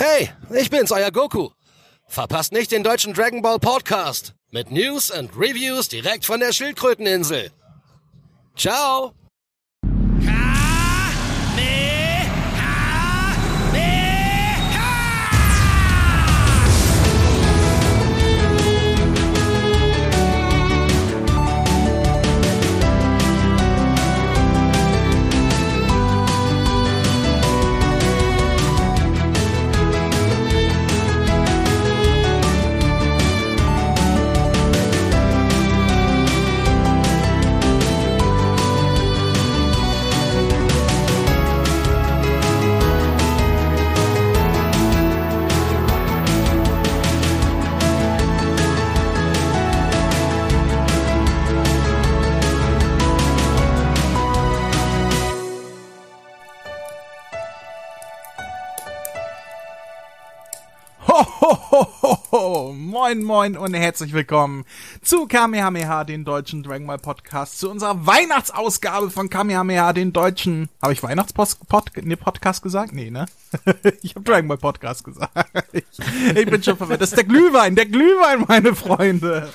Hey, ich bin's, euer Goku. Verpasst nicht den deutschen Dragon Ball Podcast mit News und Reviews direkt von der Schildkröteninsel. Ciao. Moin, moin und herzlich willkommen zu Kamehameha, den deutschen Dragon Ball Podcast, zu unserer Weihnachtsausgabe von Kamehameha, den deutschen. Habe ich Weihnachtspost Pod, nee, Podcast gesagt? Nee, ne? ich habe Dragon Ball Podcast gesagt. ich, ich bin schon verwirrt. Das ist der Glühwein, der Glühwein, meine Freunde.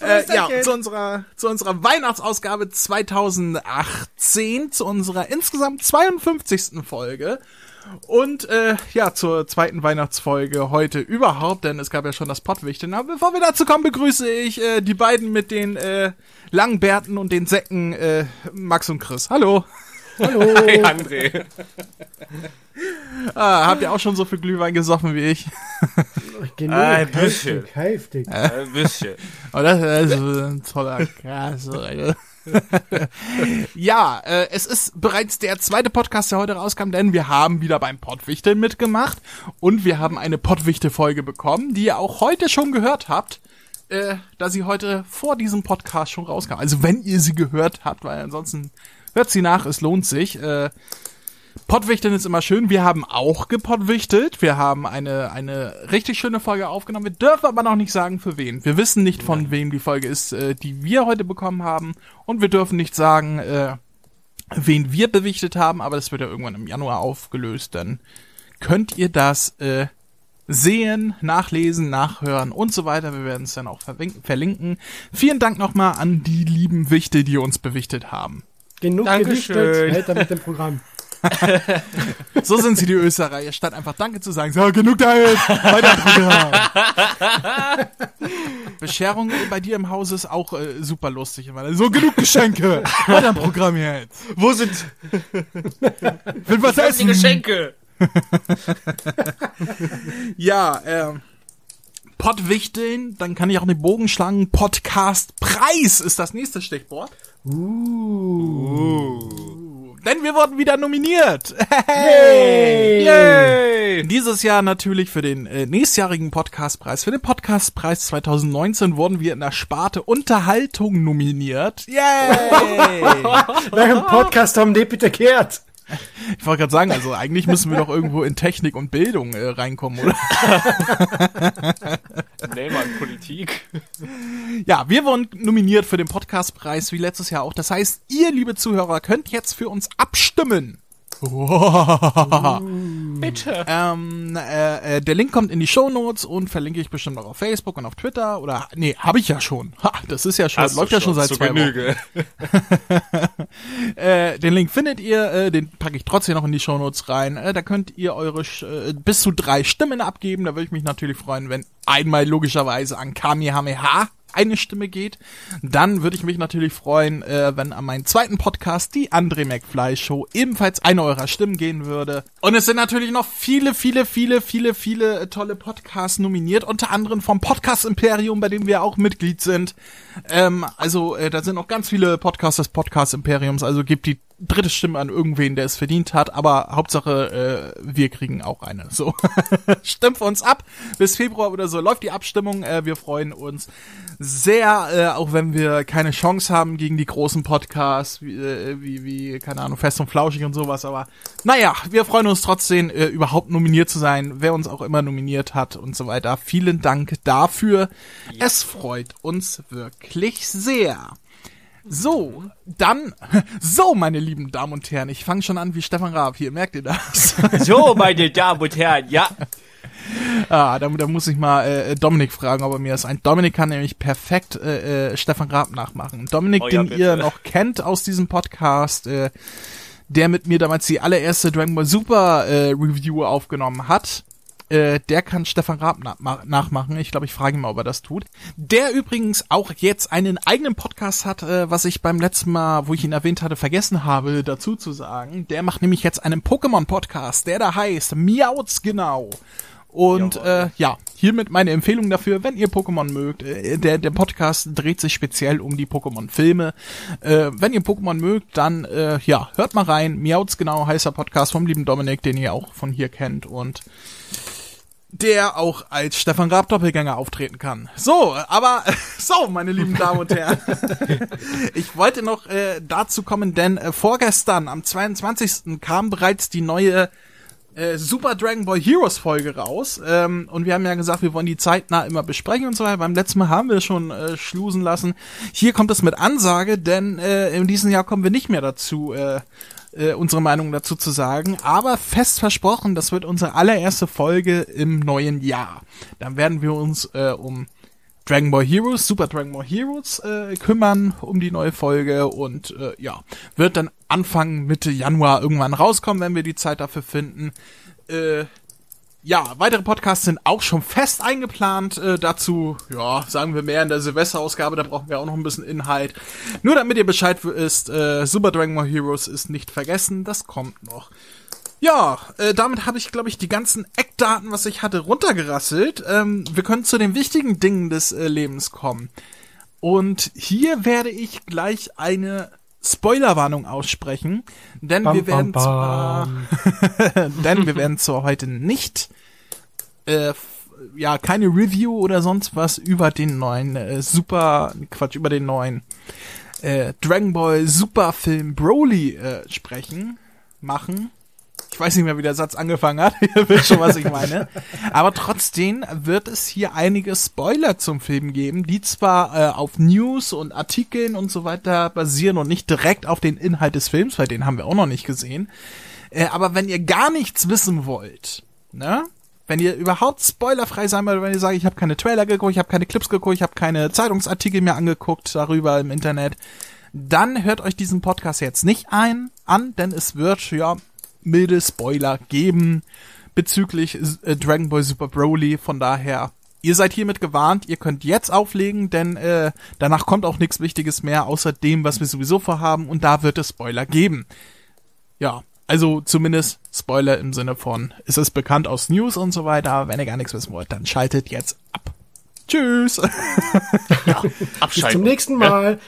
Äh, ja, zu unserer, zu unserer Weihnachtsausgabe 2018, zu unserer insgesamt 52. Folge. Und äh, ja, zur zweiten Weihnachtsfolge heute überhaupt, denn es gab ja schon das Pottwichteln. Aber bevor wir dazu kommen, begrüße ich äh, die beiden mit den äh, langen Bärten und den Säcken, äh, Max und Chris. Hallo. Hallo. Hey, André. ah, habt ihr auch schon so viel Glühwein gesoffen wie ich? Genug, ah, ein bisschen. Heftig. Ein bisschen. Oh, das, das ist ein toller Krass. ja, äh, es ist bereits der zweite Podcast, der heute rauskam, denn wir haben wieder beim Pottwichteln mitgemacht und wir haben eine Pottwichtel-Folge bekommen, die ihr auch heute schon gehört habt, äh, da sie heute vor diesem Podcast schon rauskam. Also wenn ihr sie gehört habt, weil ansonsten hört sie nach, es lohnt sich. Äh, Pottwichteln ist immer schön. Wir haben auch gepottwichtelt. Wir haben eine, eine richtig schöne Folge aufgenommen. Wir dürfen aber noch nicht sagen, für wen. Wir wissen nicht, von Nein. wem die Folge ist, äh, die wir heute bekommen haben. Und wir dürfen nicht sagen, äh, wen wir bewichtet haben. Aber das wird ja irgendwann im Januar aufgelöst. Dann könnt ihr das äh, sehen, nachlesen, nachhören und so weiter. Wir werden es dann auch verlinken. Vielen Dank nochmal an die lieben Wichte, die uns bewichtet haben. Genug Dankeschön. gewichtet, weiter mit dem Programm. so sind sie die Österreicher, statt einfach Danke zu sagen. So, genug damit, weiter Programm. Bescherung bei dir im Haus ist auch äh, super lustig. So, genug Geschenke, weiter Programm jetzt. Wo sind... Will was essen? Die Geschenke. ja, ähm... Pottwichteln, dann kann ich auch den Bogen schlagen. Podcast Preis ist das nächste Stichwort. Uh. uh denn wir wurden wieder nominiert. Hey! Yay! Dieses Jahr natürlich für den äh, nächstjährigen Podcastpreis. Für den Podcastpreis 2019 wurden wir in der Sparte Unterhaltung nominiert. Yay! Welchen Podcast haben die bitte gehört? Ich wollte gerade sagen, also eigentlich müssen wir doch irgendwo in Technik und Bildung äh, reinkommen, oder? nee, mal Politik. Ja, wir wurden nominiert für den Podcastpreis wie letztes Jahr auch. Das heißt, ihr, liebe Zuhörer, könnt jetzt für uns abstimmen. Bitte. Ähm, äh, äh, der Link kommt in die Show Notes und verlinke ich bestimmt auch auf Facebook und auf Twitter oder nee, habe ich ja schon. Ha, das ist ja schon, Hast läuft ja schon seit zwei Genüge. Wochen. äh, den Link findet ihr, äh, den packe ich trotzdem noch in die Show Notes rein. Äh, da könnt ihr eure äh, bis zu drei Stimmen abgeben. Da würde ich mich natürlich freuen, wenn einmal logischerweise an Kamehameha eine Stimme geht. Dann würde ich mich natürlich freuen, äh, wenn an meinen zweiten Podcast, die André McFly Show, ebenfalls eine eurer Stimmen gehen würde. Und es sind natürlich noch viele, viele, viele, viele, viele äh, tolle Podcasts nominiert, unter anderem vom Podcast Imperium, bei dem wir auch Mitglied sind. Ähm, also äh, da sind noch ganz viele Podcasts des Podcast Imperiums, also gebt die dritte Stimme an irgendwen, der es verdient hat, aber Hauptsache, äh, wir kriegen auch eine. So, stimmt uns ab. Bis Februar oder so läuft die Abstimmung. Äh, wir freuen uns sehr, äh, auch wenn wir keine Chance haben gegen die großen Podcasts, wie, äh, wie, wie, keine Ahnung, Fest und Flauschig und sowas. Aber naja, wir freuen uns trotzdem, äh, überhaupt nominiert zu sein, wer uns auch immer nominiert hat und so weiter. Vielen Dank dafür. Ja. Es freut uns wirklich sehr. So, dann, so, meine lieben Damen und Herren, ich fange schon an wie Stefan Raab hier, merkt ihr das? So, meine Damen und Herren, ja. Ah, da, da muss ich mal äh, Dominik fragen, ob er mir das ein. Dominik kann nämlich perfekt äh, äh, Stefan Raab nachmachen. Dominik, Oh ja, den bitte. ihr noch kennt aus diesem Podcast, äh, der mit mir damals die allererste Dragon Ball Super äh, Review aufgenommen hat. Äh, der kann Stefan Raab na ma- nachmachen. Ich glaube, ich frage ihn mal, ob er das tut. Der übrigens auch jetzt einen eigenen Podcast hat, äh, was ich beim letzten Mal, wo ich ihn erwähnt hatte, vergessen habe, dazu zu sagen. Der macht nämlich jetzt einen Pokémon-Podcast, der da heißt Miauts genau. Und äh, ja, hiermit meine Empfehlung dafür, wenn ihr Pokémon mögt. Äh, der, der Podcast dreht sich speziell um die Pokémon-Filme. Äh, wenn ihr Pokémon mögt, dann äh, ja, hört mal rein. Miauts genau heißer Podcast vom lieben Dominik, den ihr auch von hier kennt und der auch als Stefan Raab Doppelgänger auftreten kann. So, aber so, meine lieben Damen und Herren. ich wollte noch äh, dazu kommen, denn äh, vorgestern am 22. kam bereits die neue äh, Super Dragon Ball Heroes Folge raus. Ähm, und wir haben ja gesagt, wir wollen die zeitnah immer besprechen und so weiter. Beim letzten Mal haben wir schon äh, schlusen lassen. Hier kommt es mit Ansage, denn äh, in diesem Jahr kommen wir nicht mehr dazu, äh, äh, unsere Meinung dazu zu sagen. Aber fest versprochen, das wird unsere allererste Folge im neuen Jahr. Dann werden wir uns äh, um Dragon Ball Heroes, Super Dragon Ball Heroes äh, kümmern um die neue Folge und äh, ja, wird dann Anfang Mitte Januar irgendwann rauskommen, wenn wir die Zeit dafür finden. Äh, ja, weitere Podcasts sind auch schon fest eingeplant. Äh, dazu, ja, sagen wir mehr in der Silvesterausgabe, da brauchen wir auch noch ein bisschen Inhalt. Nur damit ihr Bescheid wisst, äh, Super Dragon Ball Heroes ist nicht vergessen, das kommt noch. Ja, äh, damit habe ich, glaube ich, die ganzen Eckdaten, was ich hatte, runtergerasselt. Ähm, wir können zu den wichtigen Dingen des äh, Lebens kommen. Und hier werde ich gleich eine Spoilerwarnung aussprechen, denn Bam, wir werden bam, zwar, denn wir werden zwar heute nicht, äh, ja, keine Review oder sonst was über den neuen äh, Super, Quatsch, über den neuen äh, Dragon Ball Super Film Broly äh, sprechen, machen. Ich weiß nicht mehr, wie der Satz angefangen hat. Ihr wisst schon, was ich meine. Aber trotzdem wird es hier einige Spoiler zum Film geben, die zwar äh, auf News und Artikeln und so weiter basieren und nicht direkt auf den Inhalt des Films, weil den haben wir auch noch nicht gesehen. Äh, aber wenn ihr gar nichts wissen wollt, ne? Wenn ihr überhaupt spoilerfrei sein wollt, wenn ihr sagt, ich habe keine Trailer geguckt, ich habe keine Clips geguckt, ich habe keine Zeitungsartikel mehr angeguckt darüber im Internet, dann hört euch diesen Podcast jetzt nicht ein an, denn es wird ja milde Spoiler geben bezüglich äh, Dragon Ball Super Broly. Von daher, ihr seid hiermit gewarnt. Ihr könnt jetzt auflegen, denn äh, danach kommt auch nichts Wichtiges mehr außer dem, was wir sowieso vorhaben. Und da wird es Spoiler geben. Ja, also zumindest Spoiler im Sinne von, es ist bekannt aus News und so weiter. Wenn ihr gar nichts wissen wollt, dann schaltet jetzt ab. Tschüss. Bis zum nächsten Mal.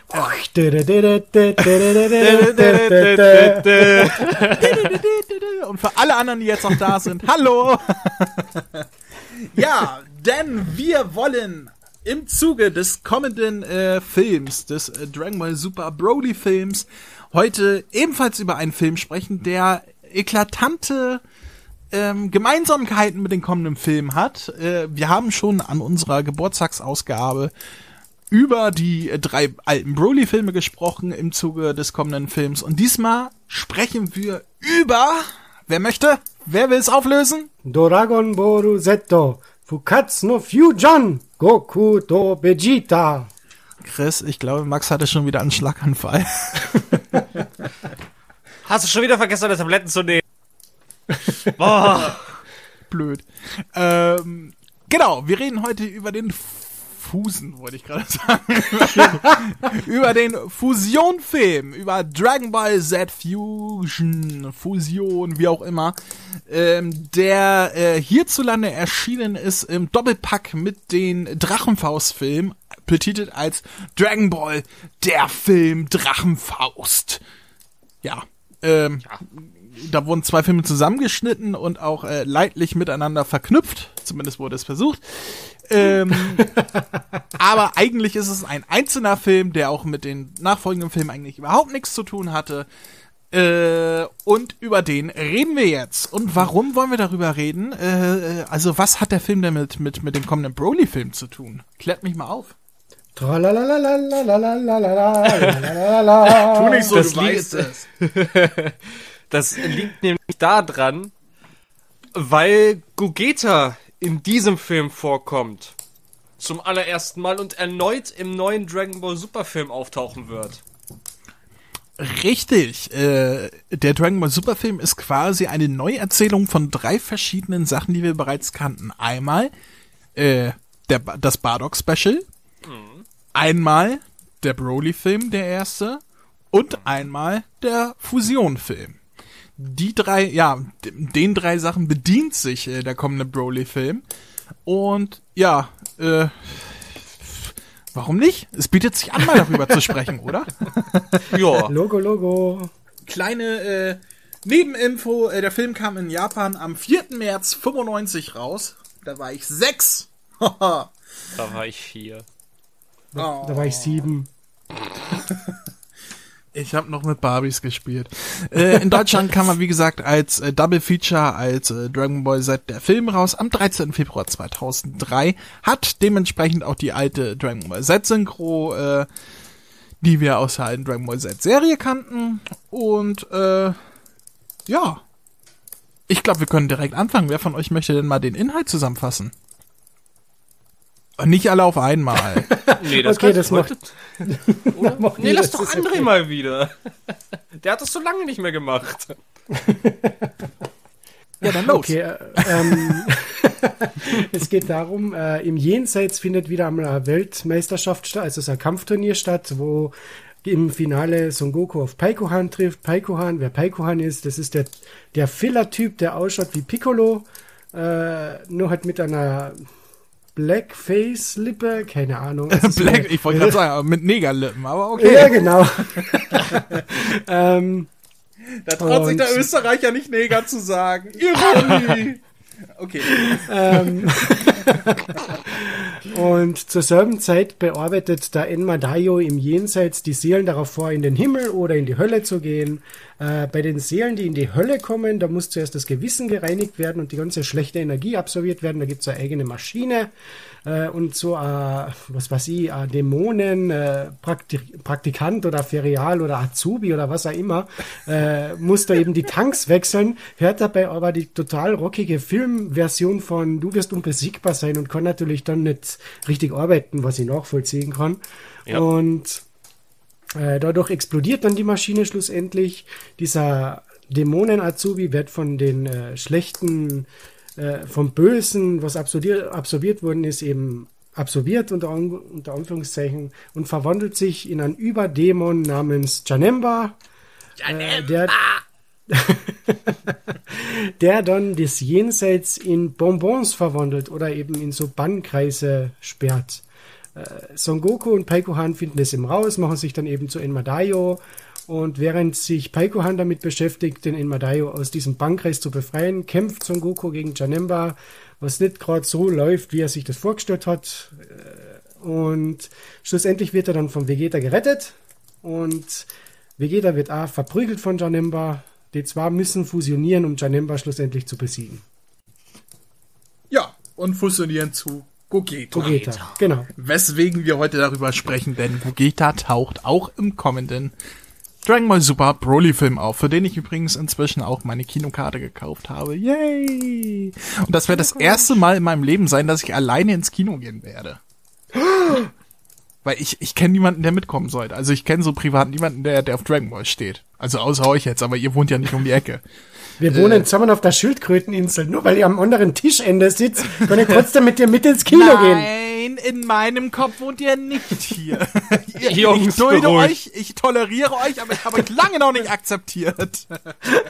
Und für alle anderen, die jetzt noch da sind, hallo! ja, denn wir wollen im Zuge des kommenden äh, Films, des äh, Dragon Ball Super Broly Films, heute ebenfalls über einen Film sprechen, der eklatante ähm, Gemeinsamkeiten mit dem kommenden Film hat. Äh, wir haben schon an unserer Geburtstagsausgabe über die äh, drei alten Broly-Filme gesprochen im Zuge des kommenden Films. Und diesmal sprechen wir über. Wer möchte? Wer will es auflösen? Dragon Ball Z. Fukatsu no Fusion. Goku to Vegeta. Chris, ich glaube, Max hatte schon wieder einen Schlaganfall. Hast du schon wieder vergessen, deine Tabletten zu nehmen? Boah. Blöd. Ähm, genau, wir reden heute über den Fusen, wollte ich gerade sagen. über den Fusion-Film, über Dragon Ball Z Fusion, Fusion, wie auch immer, ähm, der äh, hierzulande erschienen ist im Doppelpack mit den Drachenfaust-Film, betitelt als Dragon Ball, der Film Drachenfaust. Ja, ähm, da wurden zwei Filme zusammengeschnitten und auch äh, leidlich miteinander verknüpft. Zumindest wurde es versucht. Ähm, aber eigentlich ist es ein einzelner Film, der auch mit den nachfolgenden Filmen eigentlich überhaupt nichts zu tun hatte. Äh, und über den reden wir jetzt. Und warum wollen wir darüber reden? Äh, äh also was hat der Film denn mit, mit, mit dem kommenden Broly-Film zu tun? Klärt mich mal auf. Tu nicht so, das du weißt es. Das liegt nämlich daran, weil Gogeta in diesem Film vorkommt. Zum allerersten Mal und erneut im neuen Dragon Ball Super Film auftauchen wird. Richtig. Äh, der Dragon Ball Super Film ist quasi eine Neuerzählung von drei verschiedenen Sachen, die wir bereits kannten. Einmal äh, der, das Bardock Special, einmal der Broly Film, der erste, und einmal der Fusion Film. Die drei, ja, den drei Sachen bedient sich äh, der kommende Broly Film. Und ja, äh, warum nicht? Es bietet sich an, mal darüber zu sprechen, oder? Ja. Logo, Logo. kleine äh, Nebeninfo, äh, der Film kam in Japan am 4. März 95 raus. Da war ich sechs. Haha. Da war ich vier. Oh. Da war ich sieben. Ich habe noch mit Barbies gespielt. Äh, in Deutschland kam er, wie gesagt, als äh, Double Feature, als äh, Dragon Ball Z der Film raus am 13. Februar 2003. Hat dementsprechend auch die alte Dragon Ball Z Synchro, äh, die wir aus der alten Dragon Ball Z Serie kannten. Und äh, ja, ich glaube, wir können direkt anfangen. Wer von euch möchte denn mal den Inhalt zusammenfassen? Und Nicht alle auf einmal. Nee, das Okay, das macht- Oder? Macht Nee, lass das doch ist André okay. mal wieder. Der hat das so lange nicht mehr gemacht. ja, dann los. Okay, äh, ähm, es geht darum, äh, im Jenseits findet wieder einmal eine Weltmeisterschaft statt, also es ist ein Kampfturnier statt, wo im Finale Son Goku auf Paikohan trifft. Paikohan, wer Paikohan ist, das ist der, der Filler-Typ, der ausschaut wie Piccolo, äh, nur halt mit einer Blackface-Lippe, keine Ahnung. Black, ich wollte gerade sagen, mit Negerlippen, aber okay. Ja, genau. ähm, Da traut sich der Österreicher nicht Neger zu sagen. Ironie. Okay. Ähm, und zur selben Zeit bearbeitet der Enma Daio im Jenseits die Seelen darauf vor, in den Himmel oder in die Hölle zu gehen. Äh, bei den Seelen, die in die Hölle kommen, da muss zuerst das Gewissen gereinigt werden und die ganze schlechte Energie absorbiert werden. Da gibt es eine eigene Maschine äh, und so, äh, was weiß ich, äh, Dämonen, äh, Praktik Praktikant oder Ferial oder Azubi oder was auch immer, äh, muss da eben die Tanks wechseln, hört dabei aber die total rockige Filmversion von Du wirst unbesiegbar sein und kann natürlich dann nicht richtig arbeiten, was ich nachvollziehen kann. Ja. Und äh, dadurch explodiert dann die Maschine schlussendlich. Dieser Dämonen-Azubi wird von den äh, schlechten, äh, vom Bösen, was absorbiert, absorbiert worden ist, eben absorbiert unter, unter Anführungszeichen und verwandelt sich in einen Überdämon namens Janemba. Äh, der, der dann das Jenseits in Bonbons verwandelt oder eben in so Bannkreise sperrt. Äh, Son Goku und Paikohan finden es eben raus, machen sich dann eben zu Enmadayo und während sich Paikohan damit beschäftigt, den Enmadayo aus diesem Bannkreis zu befreien, kämpft Son Goku gegen Janemba, was nicht gerade so läuft, wie er sich das vorgestellt hat. Äh, Und schlussendlich wird er dann von Vegeta gerettet und Vegeta wird auch verprügelt von Janemba. Die zwei müssen fusionieren, um Janemba schlussendlich zu besiegen. Ja, und fusionieren zu Gogeta. Vegeta, genau. Weswegen wir heute darüber sprechen, denn Gogeta taucht auch im kommenden Dragon Ball Super Broly Film auf, für den ich übrigens inzwischen auch meine Kinokarte gekauft habe. Yay! Und das wird das erste Mal in meinem Leben sein, dass ich alleine ins Kino gehen werde. Weil ich, ich kenne niemanden, der mitkommen sollte. Also ich kenne so privat niemanden, der, der auf Dragon Ball steht. Also außer euch jetzt, aber ihr wohnt ja nicht um die Ecke. Wir wohnen zusammen auf der Schildkröteninsel. Nur weil ihr am anderen Tischende sitzt, kann ich trotzdem mit dir mit ins Kino gehen. Nein, in meinem Kopf wohnt ihr nicht hier. ihr, Jungs, ich dulde euch, ich toleriere euch, aber ich habe euch lange noch nicht akzeptiert.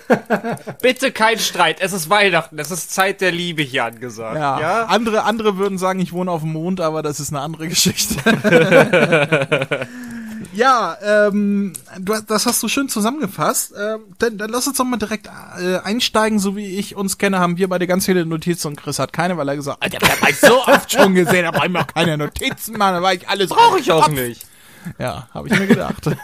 Bitte kein Streit. Es ist Weihnachten. Es ist Zeit der Liebe hier angesagt. Ja, Ja. Andere, andere würden sagen, ich wohne auf dem Mond, aber das ist eine andere Geschichte. ja, ähm, du, das hast du schön zusammengefasst. Ähm, dann, dann lass uns doch mal direkt äh, einsteigen, so wie ich uns kenne, haben wir beide ganz viele Notizen und Chris hat keine, weil er gesagt hat, Alter, das hab ich so oft schon gesehen, mir auch keine Notizen machen, da war ich alles Brauche ich auch nicht. Ja, habe ich mir gedacht.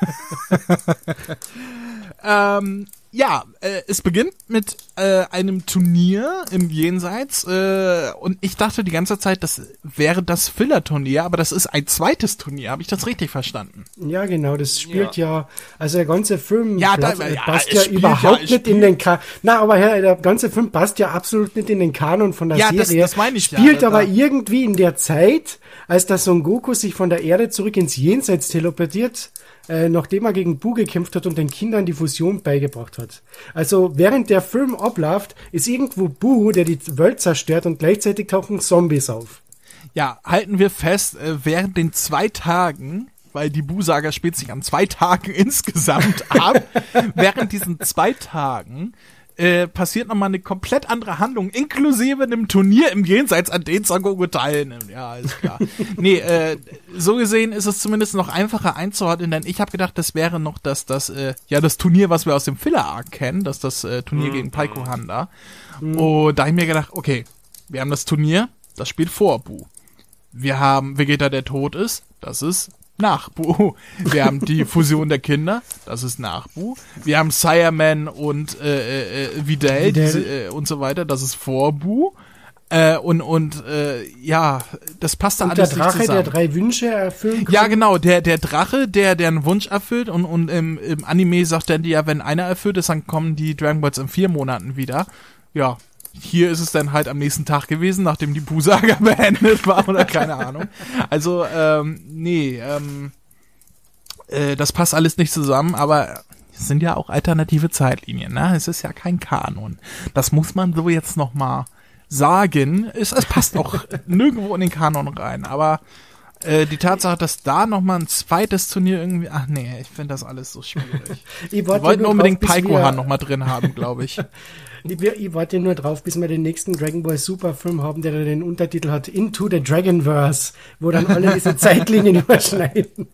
ähm, ja, äh, es beginnt mit äh, einem Turnier im Jenseits äh, und ich dachte die ganze Zeit, das wäre das Filler-Turnier, aber das ist ein zweites Turnier. Habe ich das richtig verstanden? Ja, genau, das spielt ja, also der ganze Film Ja, da- passt- ja, passt ja spielt überhaupt ja, nicht in den Kanon. Na, aber Herr, der ganze Film passt ja absolut nicht in den Kanon von der Ja, das- Serie. das meine ich ja, Spielt aber da- irgendwie in der Zeit, als der Son Goku sich von der Erde zurück ins Jenseits teleportiert, äh, nachdem er gegen Bu gekämpft hat und den Kindern die Fusion beigebracht hat. Also während der Film abläuft, ist irgendwo Bu, der die Welt zerstört und gleichzeitig tauchen Zombies auf. Ja, halten wir fest, äh, während den zwei Tagen, weil die Bu-Saga spielt sich an zwei Tagen insgesamt ab, während diesen zwei Tagen äh, passiert nochmal eine komplett andere Handlung, inklusive einem Turnier im Jenseits, an dem Son Goku teilnimmt. Ja, alles klar. nee, äh, so gesehen ist es zumindest noch einfacher einzuordnen, denn ich habe gedacht, das wäre noch das, das, äh, ja, das Turnier, was wir aus dem Filler-Arc kennen, das das äh, Turnier gegen Paiko Handa. Und da hab ich mir gedacht, okay, wir haben das Turnier, das spielt vor Bu. Wir haben Vegeta, der tot ist. Das ist nach Bu. Wir haben die Fusion der Kinder. Das ist nach Bu. Wir haben Sireman und äh, äh, äh, Videl, Videl. Äh, und so weiter. Das ist vor Bu. Äh, und und äh, ja, das passt da Und der alles nicht Drache, der zusammen. drei Wünsche erfüllen kann. Ja, genau, der, der Drache, der, der einen Wunsch erfüllt und, und im, im Anime sagt er ja, wenn einer erfüllt ist, dann kommen die Dragon Balls in vier Monaten wieder. Ja, hier ist es dann halt am nächsten Tag gewesen, nachdem die Bu-Saga beendet war oder keine Ahnung. Also, ähm, nee, ähm, äh, das passt alles nicht zusammen, aber es sind ja auch alternative Zeitlinien, ne? Es ist ja kein Kanon. Das muss man so jetzt noch mal sagen. Es, es passt auch nirgendwo in den Kanon rein, aber äh, die Tatsache, dass da noch mal ein zweites Turnier irgendwie, ach nee, ich finde das alles so schwierig. Ich Wir warte wollten unbedingt wir- Paikohan noch mal drin haben, glaube ich. Ich, warte nur drauf, bis wir den nächsten Dragon Ball Super Film haben, der dann den Untertitel hat Into the Dragonverse, wo dann alle diese Zeitlinien überschneiden.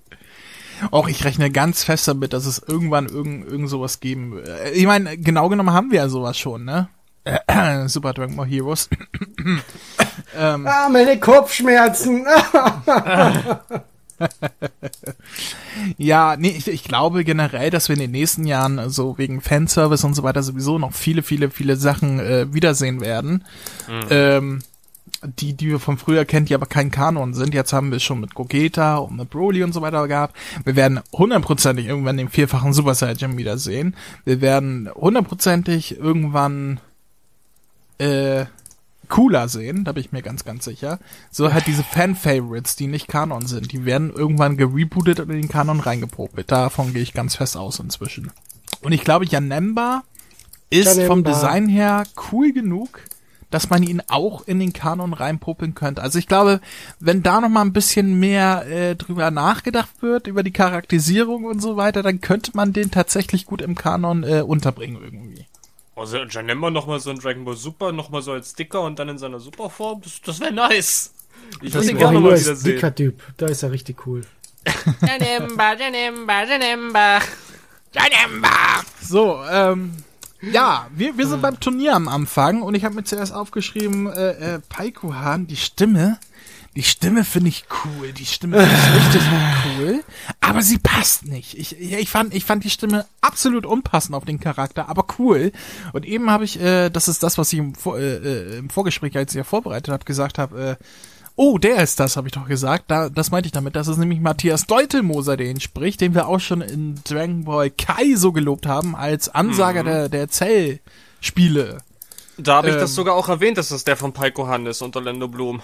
Auch ich rechne ganz fest damit, dass es irgendwann irgend, irgend sowas geben wird. Äh, Ich meine, genau genommen haben wir ja sowas schon, ne? Super Dragon Ball Heroes. Ah, meine Kopfschmerzen. Ja, nee, ich, ich glaube generell, dass wir in den nächsten Jahren so wegen Fanservice und so weiter sowieso noch viele, viele, viele Sachen äh, wiedersehen werden. Ähm, die, die wir von früher kennt, die aber kein Kanon sind. Jetzt haben wir es schon mit Gogeta und mit Broly und so weiter gehabt. Wir werden hundertprozentig irgendwann den vierfachen Super Saiyan wiedersehen. Wir werden hundertprozentig irgendwann äh, cooler sehen, da bin ich mir ganz, ganz sicher. So halt diese Fan-Favorites, die nicht Kanon sind, die werden irgendwann gerebootet und in den Kanon reingepopelt. Davon gehe ich ganz fest aus inzwischen. Und ich glaube, Janemba ist Janemba. vom Design her cool genug, dass man ihn auch in den Kanon reinpopeln könnte. Also ich glaube, wenn da noch mal ein bisschen mehr äh, drüber nachgedacht wird, über die Charakterisierung und so weiter, dann könnte man den tatsächlich gut im Kanon äh, unterbringen irgendwie. Also Janemba nochmal so ein Dragon Ball Super, nochmal so als Sticker und dann in seiner Superform, das, das wäre nice. Ich würde ihn gerne mal wieder sehen. dicker Typ. Da ist er richtig cool. Janemba, Janemba, Janemba. Janemba. So, ähm, ja, wir, wir sind beim Turnier am Anfang und ich habe mir zuerst aufgeschrieben, äh, äh, Paikuhan, die Stimme, die Stimme finde ich cool, die Stimme finde ich richtig cool, aber sie passt nicht. Ich, ich, fand, ich fand die Stimme absolut unpassend auf den Charakter, aber cool. Und eben habe ich, äh, das ist das, was ich im, Vor äh, äh, im Vorgespräch, als ich ja vorbereitet habe, gesagt habe, äh, Oh, der ist das, habe ich doch gesagt. Da, das meinte ich damit. Das ist nämlich Matthias Deutelmoser, der ihn spricht, den wir auch schon in Dragon Ball Kai so gelobt haben, als Ansager der, der Zell-Spiele. Da habe ich das Ähm. sogar auch erwähnt, dass das der von Paiko Han ist und Orlando Bloom.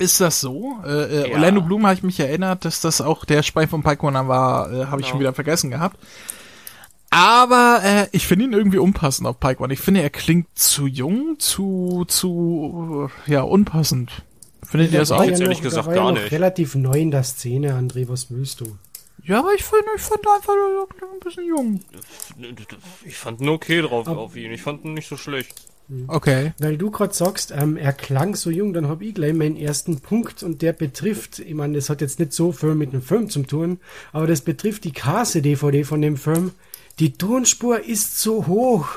Ist das so? Äh, äh, Ja. Orlando Bloom habe ich mich erinnert, dass das auch der Sprecher von Paikona war, äh, habe ich Genau. schon wieder vergessen gehabt. Aber äh, ich finde ihn irgendwie unpassend auf Paikon. Ich finde, er klingt zu jung, zu, zu, ja, unpassend. Findet ihr das auch? jetzt ja ehrlich noch, gesagt gar nicht. relativ neu in der Szene, André, was willst du? Ja, aber ich finde, ich fand einfach ein bisschen jung. Ich fand ihn okay drauf auf ihn. Ich fand ihn nicht so schlecht. Okay. Weil du gerade sagst, ähm, er klang so jung, dann habe ich gleich meinen ersten Punkt und der betrifft, ich meine, das hat jetzt nicht so viel mit dem Film zu tun, aber das betrifft die Kase-DVD von dem Film. Die Tonspur ist zu hoch.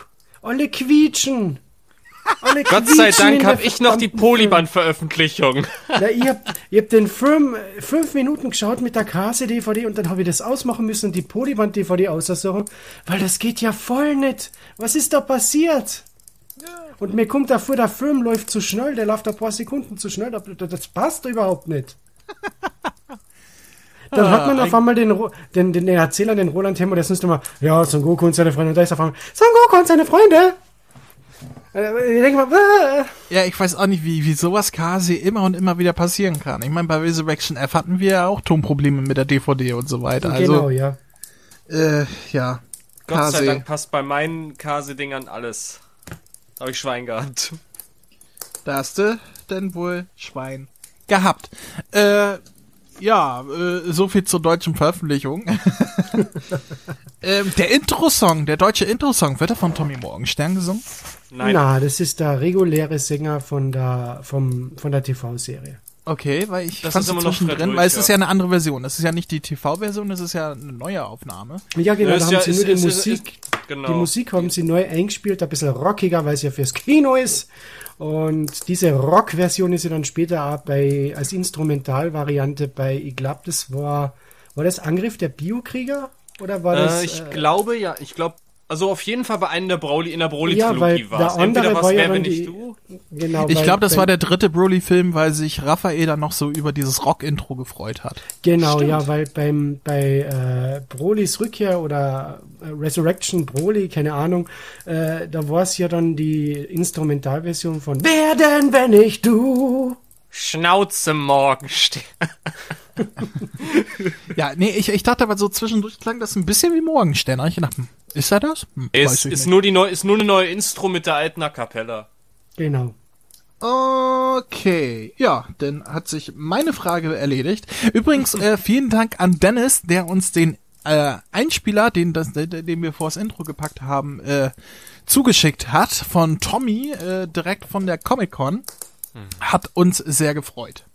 Alle quietschen. Alle Gott sei Dank habe ich noch die Polyband-Veröffentlichung. Na, ich hab, ich hab den Film äh, fünf Minuten geschaut mit der Kase-DVD und dann habe ich das ausmachen müssen und die Polyband-DVD aussuchen, weil das geht ja voll nicht. Was ist da passiert? Und mir kommt davor, der Film läuft zu schnell, der läuft ein paar Sekunden zu schnell, das, das passt überhaupt nicht. Dann hat man auf einmal den, den, den, den Erzähler, den Roland Hemmer, der sonst immer, ja, Son Goku und seine Freunde, und da ist auf einmal, Son Goku und seine Freunde! Äh, Ich denke mal, äh, Ja, ich weiß auch nicht, wie, wie sowas quasi immer und immer wieder passieren kann. Ich meine, bei Resurrection F hatten wir ja auch Tonprobleme mit der DVD und so weiter. genau, Also, ja. äh, ja. Gott sei. Dank passt bei meinen Kase-Dingern alles. Habe ich Schwein gehabt. Da hast du denn wohl Schwein gehabt. Äh, ja, äh, so viel zur deutschen Veröffentlichung. ähm, der Intro-Song, der deutsche Intro-Song, wird er von Tommy Morgenstern gesungen? Nein. Na, das ist der reguläre Sänger von der, vom, von der TV-Serie. Okay, weil ich Das fand ist es immer noch zwischendrin, Fred weil es Rösch, ist ja. ja eine andere Version. Das ist ja nicht die TV-Version, das ist ja eine neue Aufnahme. Ja, genau, Ja, da haben ja- sie ist- nur die ist- Musik. ist- genau. Die Musik haben sie neu eingespielt, ein bisschen rockiger, weil es ja fürs Kino ist. Und diese Rock-Version ist ja dann später auch bei, als Instrumentalvariante bei, ich glaube, das war, war das Angriff der Biokrieger? Oder war das, Äh, ich äh, glaube ja, ich glaube, also auf jeden Fall bei einem der Broly, in der Ja, Broly-Trilogie weil war es. Entweder was war ja wer, dann wenn nicht du. genau, Ich glaube, das war der dritte Broly-Film, weil sich Raphael dann noch so über dieses Rock-Intro gefreut hat. Genau, ja, weil beim bei äh, Brolys Rückkehr oder äh, Resurrection Broly, keine Ahnung, äh, da war es ja dann die Instrumentalversion von Wer denn, wenn ich du? Schnauze Morgenstern. Ja, nee, ich, ich dachte aber so zwischendurch klang das ein bisschen wie Morgenstern. Ich gedacht, hm, ist er das? Hm, ich ist, nur die neu, ist nur eine neue Instro mit der alten A Cappella. Genau. Okay, ja, dann hat sich meine Frage erledigt. Übrigens, äh, vielen Dank an Dennis, der uns den äh, Einspieler, den, das, den den wir vors Intro gepackt haben, äh, zugeschickt hat von Tommy, äh, direkt von der Comic-Con. Hat uns sehr gefreut.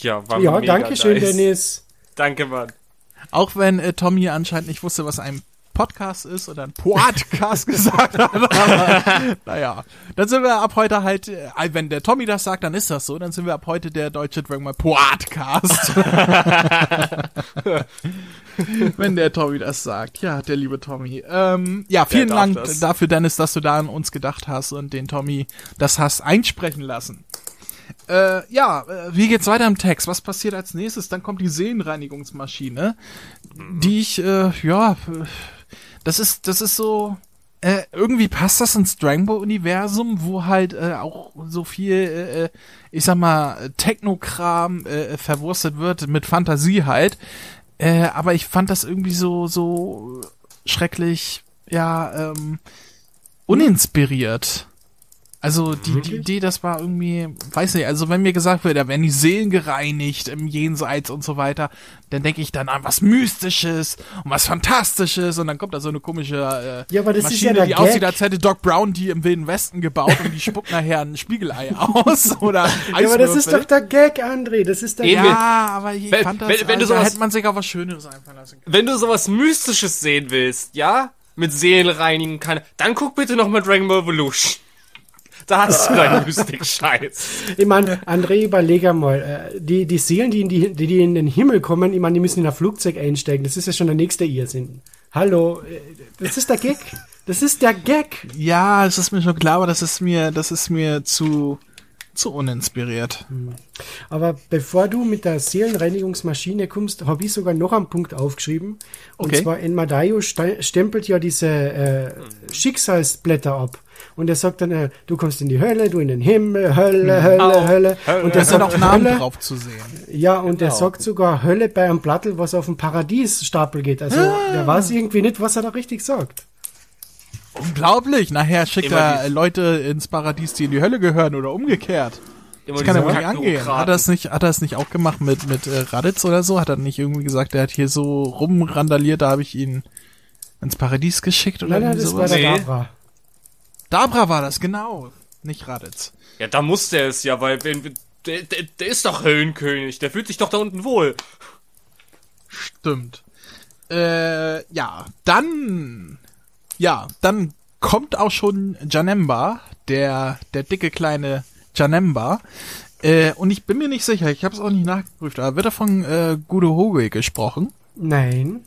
Ja, war Ja, mega danke schön, nice. Dennis. Danke, Mann. Auch wenn äh, Tommy anscheinend nicht wusste, was ein Podcast ist oder ein Podcast gesagt hat. Aber naja, dann sind wir ab heute halt, äh, wenn der Tommy das sagt, dann ist das so. Dann sind wir ab heute der deutsche Dragon Ball Podcast. wenn der Tommy das sagt. Ja, der liebe Tommy. Ähm, ja, vielen Dank das. dafür, Dennis, dass du da an uns gedacht hast und den Tommy das hast einsprechen lassen. Äh, ja, äh, wie geht's weiter im Text? Was passiert als nächstes? Dann kommt die Seelenreinigungsmaschine, die ich, äh, ja, äh, das ist, das ist so, äh, irgendwie passt das ins Dragon Ball Universum, wo halt äh, auch so viel, äh, äh, ich sag mal, Technokram äh, verwurstet wird mit Fantasie halt. Äh, aber ich fand das irgendwie so, so schrecklich, ja, ähm, uninspiriert. Also die, die Idee, das war irgendwie, weiß nicht, also wenn mir gesagt wird, da werden die Seelen gereinigt im Jenseits und so weiter, dann denke ich dann an was Mystisches und was Fantastisches und dann kommt da so eine komische äh, Ja, aber das ist Maschine, ja der die aussieht, Gag. als hätte Doc Brown die im Wilden Westen gebaut und die spuckt nachher ein Spiegelei aus oder Ja, aber das ist Eiswürfel. doch der Gag, André. Das ist der. Gag. Ja, aber ich Wenn- fand das, wenn- wenn du also, da sowas- hätte man sich auch was Schöneres einfallen lassen können. Wenn du sowas Mystisches sehen willst, ja, mit Seelen reinigen kann, dann guck bitte noch mal Dragon Ball Evolution. Da hast du deinen Mystik-Scheiß. Ich meine, André, überleg einmal. Äh, die, die Seelen, die in, die, die, in den Himmel kommen, ich meine, die müssen in ein Flugzeug einsteigen. Das ist ja schon der nächste Irrsinn. Hallo, äh, das ist der Gag. Das ist der Gag. Ja, es ist mir schon klar, aber das ist mir, das ist mir zu, zu uninspiriert. Aber bevor du mit der Seelenreinigungsmaschine kommst, habe ich sogar noch einen Punkt aufgeschrieben. Und Okay. zwar Enmadayo ste- stempelt ja diese äh, Schicksalsblätter ab. Und er sagt dann, äh, du kommst in die Hölle, du in den Himmel, Hölle, Hölle, Au, Hölle. Hölle. Und Da sind auch sagt Namen Hölle, drauf zu sehen. Ja, und er sagt sogar Hölle bei einem Plattel, was auf dem Paradiesstapel geht. Also der weiß irgendwie nicht, was er da richtig sagt. Unglaublich. Nachher schickt Immer er Leute ins Paradies, die in die Hölle gehören oder umgekehrt. Immer Das kann er wohl nicht angehen. Hat er es nicht, hat er es nicht auch gemacht mit, mit äh, Raditz oder so? Hat er nicht irgendwie gesagt, er hat hier so rumrandaliert, da habe ich ihn ins Paradies geschickt oder Nein, nein, das war sowas? der Nee. Dabra. Dabra war das, genau. Nicht Raditz. Ja, da muss der es ja, weil wenn, der, der, der ist doch Höllenkönig, der fühlt sich doch da unten wohl. Stimmt. Äh, ja, dann, ja, dann kommt auch schon Janemba, der, der dicke kleine Janemba. Äh, und ich bin mir nicht sicher, ich habe es auch nicht nachgeprüft, aber wird er von äh, Gudo Hoge gesprochen? Nein.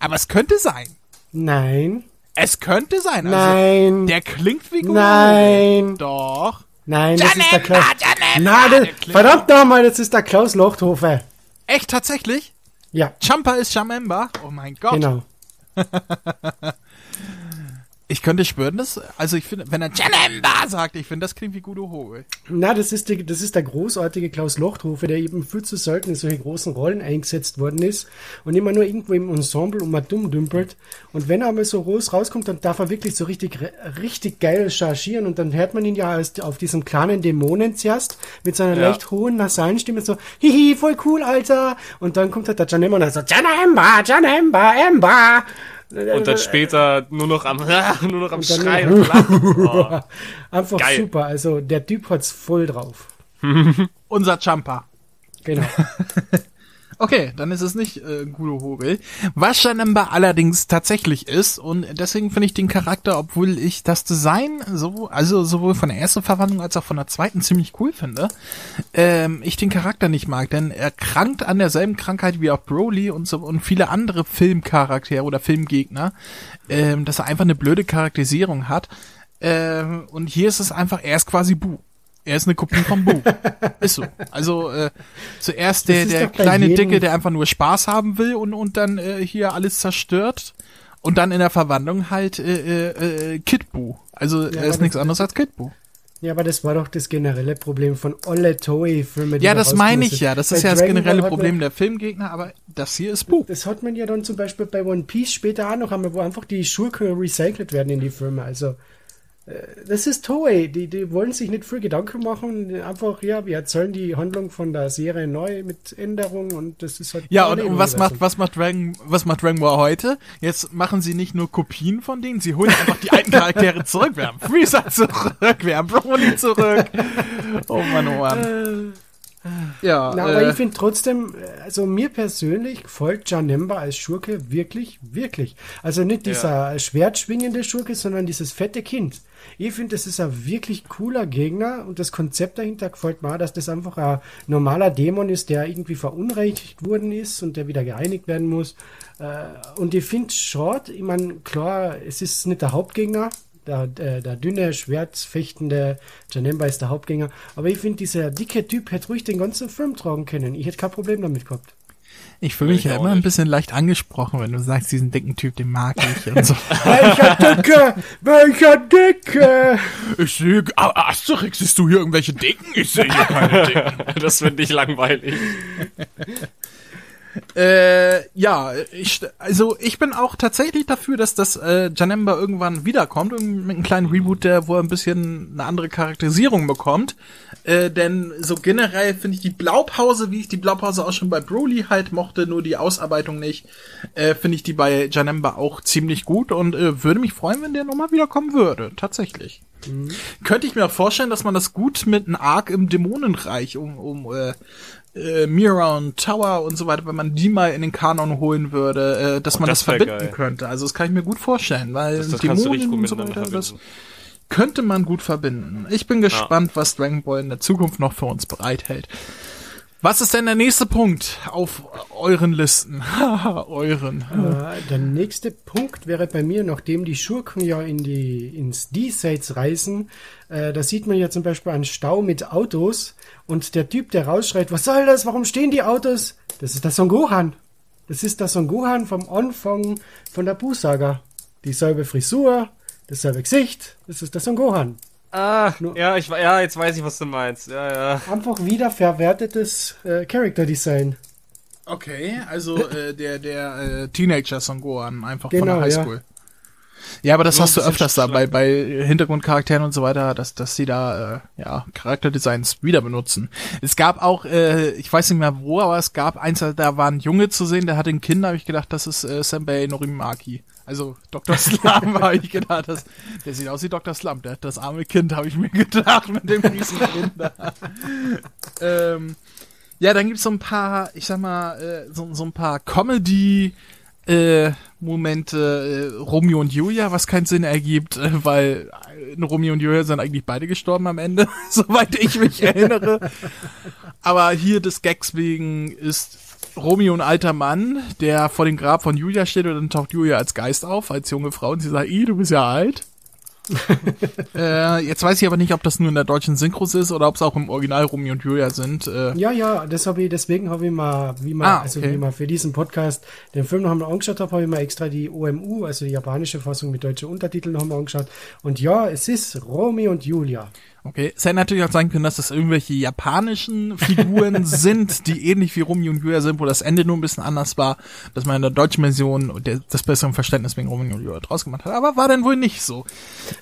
Aber es könnte sein. Nein. Es könnte sein. Also, Nein. Der klingt wie Gudo Nein. Doch. Nein, das ist der Klaus. Na, das, verdammt nochmal, das ist der Klaus Lochthofer. Echt, tatsächlich? Ja, Champa ist Jamemba? Oh mein Gott. genau. Ich könnte schwören, dass, also ich finde, wenn er Janemba sagt, ich finde, das klingt wie Gudo Hoge. Na, das ist, der, das ist der großartige Klaus Lochthofer, der eben viel zu selten in solche großen Rollen eingesetzt worden ist und immer nur irgendwo im Ensemble und mal dumm dümpelt. Und wenn er mal so groß rauskommt, dann darf er wirklich so richtig, richtig geil chargieren und dann hört man ihn ja als, auf diesem kleinen Dämonen zuerst mit seiner Ja. leicht hohen nasalen Stimme so, hihi, voll cool, Alter. Und dann kommt halt der Janemba und dann so, Janemba, Janemba, Emba. Und dann später nur noch am, nur noch am Schreien und Lachen. Oh. Einfach Geil. super. Also der Typ hat's voll drauf. Unser Champa. Genau. Okay, dann ist es nicht äh, Gudo Hogel. Was Janemba allerdings tatsächlich ist, und deswegen finde ich den Charakter, obwohl ich das Design so, also sowohl von der ersten Verwandlung als auch von der zweiten ziemlich cool finde, ähm, ich den Charakter nicht mag, denn er krankt an derselben Krankheit wie auch Broly und so und viele andere Filmcharaktere oder Filmgegner, ähm, dass er einfach eine blöde Charakterisierung hat. Ähm, und hier ist es einfach, er ist quasi Bu. Er ist eine Kopie von Bu. ist so. Also äh, zuerst der, der kleine Dicke, der einfach nur Spaß haben will und, und dann äh, hier alles zerstört. Und dann in der Verwandlung halt äh, äh, äh, Kid Bu. Also er aber ist nichts anderes als Kid Bu. Ja, aber das war doch das generelle Problem von alle Toei-Filme. die Ja, da das meine ich ja. Das Bei ist ja das Dragon generelle Problem der Filmgegner, aber das hier ist Bu. das hat man ja dann zum Beispiel bei One Piece später auch noch einmal, wo einfach die Schurken recycelt werden in die Filme. Also, das ist Toei. Die, die wollen sich nicht viel Gedanken machen. Einfach, ja, wir erzählen die Handlung von der Serie neu mit Änderungen und das ist halt. Ja, und, was macht, was macht Dragon, was macht Dragon Ball heute? Jetzt machen sie nicht nur Kopien von denen, sie holen einfach die alten Charaktere zurück. Wir haben Freezer zurück, wir haben Broly zurück. Oh Mann, oh Mann. Ja, Na, aber äh, ich finde trotzdem, äh, also mir persönlich gefällt Janemba als Schurke wirklich, wirklich. Also nicht dieser schwertschwingende Schurke, sondern dieses fette Kind. Ich finde, das ist ein wirklich cooler Gegner und das Konzept dahinter gefällt mir, dass das einfach ein normaler Dämon ist, der irgendwie verunreinigt worden ist und der wieder gereinigt werden muss. Äh, Und ich finde Short, ich meine, klar, es ist nicht der Hauptgegner, der, der, der dünne, schwertfechtende Janemba ist der Hauptgänger. Aber ich finde, dieser dicke Typ hätte ruhig den ganzen Film tragen können. Ich hätte kein Problem damit gehabt. Ich fühle mich ich ja immer ein nicht. bisschen leicht angesprochen, wenn du sagst, diesen dicken Typ, den mag ich und so. Welcher Dicke! Welcher Dicke! ich sehe, Asterix, siehst du hier irgendwelche Dicken? Ich sehe hier keine Dicken. Das finde ich langweilig. Äh, ja, ich, also ich bin auch tatsächlich dafür, dass das äh, Janemba irgendwann wiederkommt mit einem kleinen Reboot, der wo er ein bisschen eine andere Charakterisierung bekommt. Äh, denn so generell finde ich die Blaupause, wie ich die Blaupause auch schon bei Broly halt mochte, nur die Ausarbeitung nicht, äh, finde ich die bei Janemba auch ziemlich gut und äh, würde mich freuen, wenn der nochmal wiederkommen würde. Tatsächlich. Könnte ich mir auch vorstellen, dass man das gut mit einem Arc im Dämonenreich um, um äh, äh, Mira und Tower und so weiter, wenn man die mal in den Kanon holen würde, äh, dass man das, das verbinden geil. könnte. Also das kann ich mir gut vorstellen, weil Das, das Dämonen und so weiter, das könnte man gut verbinden. Ich bin gespannt, was Dragon Ball in der Zukunft noch für uns bereithält. Was ist denn der nächste Punkt auf euren Listen? euren. Äh, der nächste Punkt wäre bei mir, nachdem die Schurken ja in die, ins Diesseits reisen, äh, da sieht man ja zum Beispiel einen Stau mit Autos und der Typ, der rausschreit, was soll das, warum stehen die Autos? Das ist der Son Gohan. Das ist der Son Gohan vom Anfang von der Buu-Saga. Dieselbe Frisur, dasselbe Gesicht, das ist der Son Gohan. Ah, ja, ich, ja, jetzt weiß ich, was du meinst. Ja, ja. Einfach wieder verwertetes äh, Character Design. Okay, also äh, der der äh, Teenager Son Gohan einfach Genau, von der ja. Highschool. Ja, aber das So hast du öfters da bei, bei Hintergrundcharakteren und so weiter, dass, dass sie da äh, ja Charakterdesigns wieder benutzen. Es gab auch, äh, ich weiß nicht mehr wo, aber es gab eins, da war ein Junge zu sehen, der hatte ein Kind, da habe ich gedacht, das ist äh, Senbei Norimaki. Also Dr. Slum habe ich gedacht, das, der sieht aus wie Dr. Slum, der, das arme Kind habe ich mir gedacht mit dem riesen Kind da. ähm, ja, dann gibt's so ein paar, ich sag mal, äh, so, so ein paar Comedy äh, Momente äh, Romeo und Julia, was keinen Sinn ergibt, äh, weil äh, Romeo und Julia sind eigentlich beide gestorben am Ende, soweit ich mich erinnere. Aber hier des Gags wegen ist Romeo ein alter Mann, der vor dem Grab von Julia steht und dann taucht Julia als Geist auf, als junge Frau und sie sagt, "Ih, du bist ja alt. äh, jetzt weiß ich aber nicht, ob das nur in der deutschen Synchros ist oder ob es auch im Original Romeo und Julia sind. Äh, Ja, ja, das habe ich, deswegen habe ich mal, wie man, Ah, also okay. wie man für diesen Podcast den Film noch einmal angeschaut habe, habe ich mal extra die OMU, also die japanische Fassung mit deutschen Untertiteln noch einmal angeschaut. Und ja, es ist Romeo und Julia. Okay, es hätte natürlich auch sein können, dass das irgendwelche japanischen Figuren sind, die ähnlich wie Romeo und Julia sind, wo das Ende nur ein bisschen anders war, dass man in der deutschen Version das bessere Verständnis wegen Romeo und Julia draus gemacht hat. Aber war dann wohl nicht so.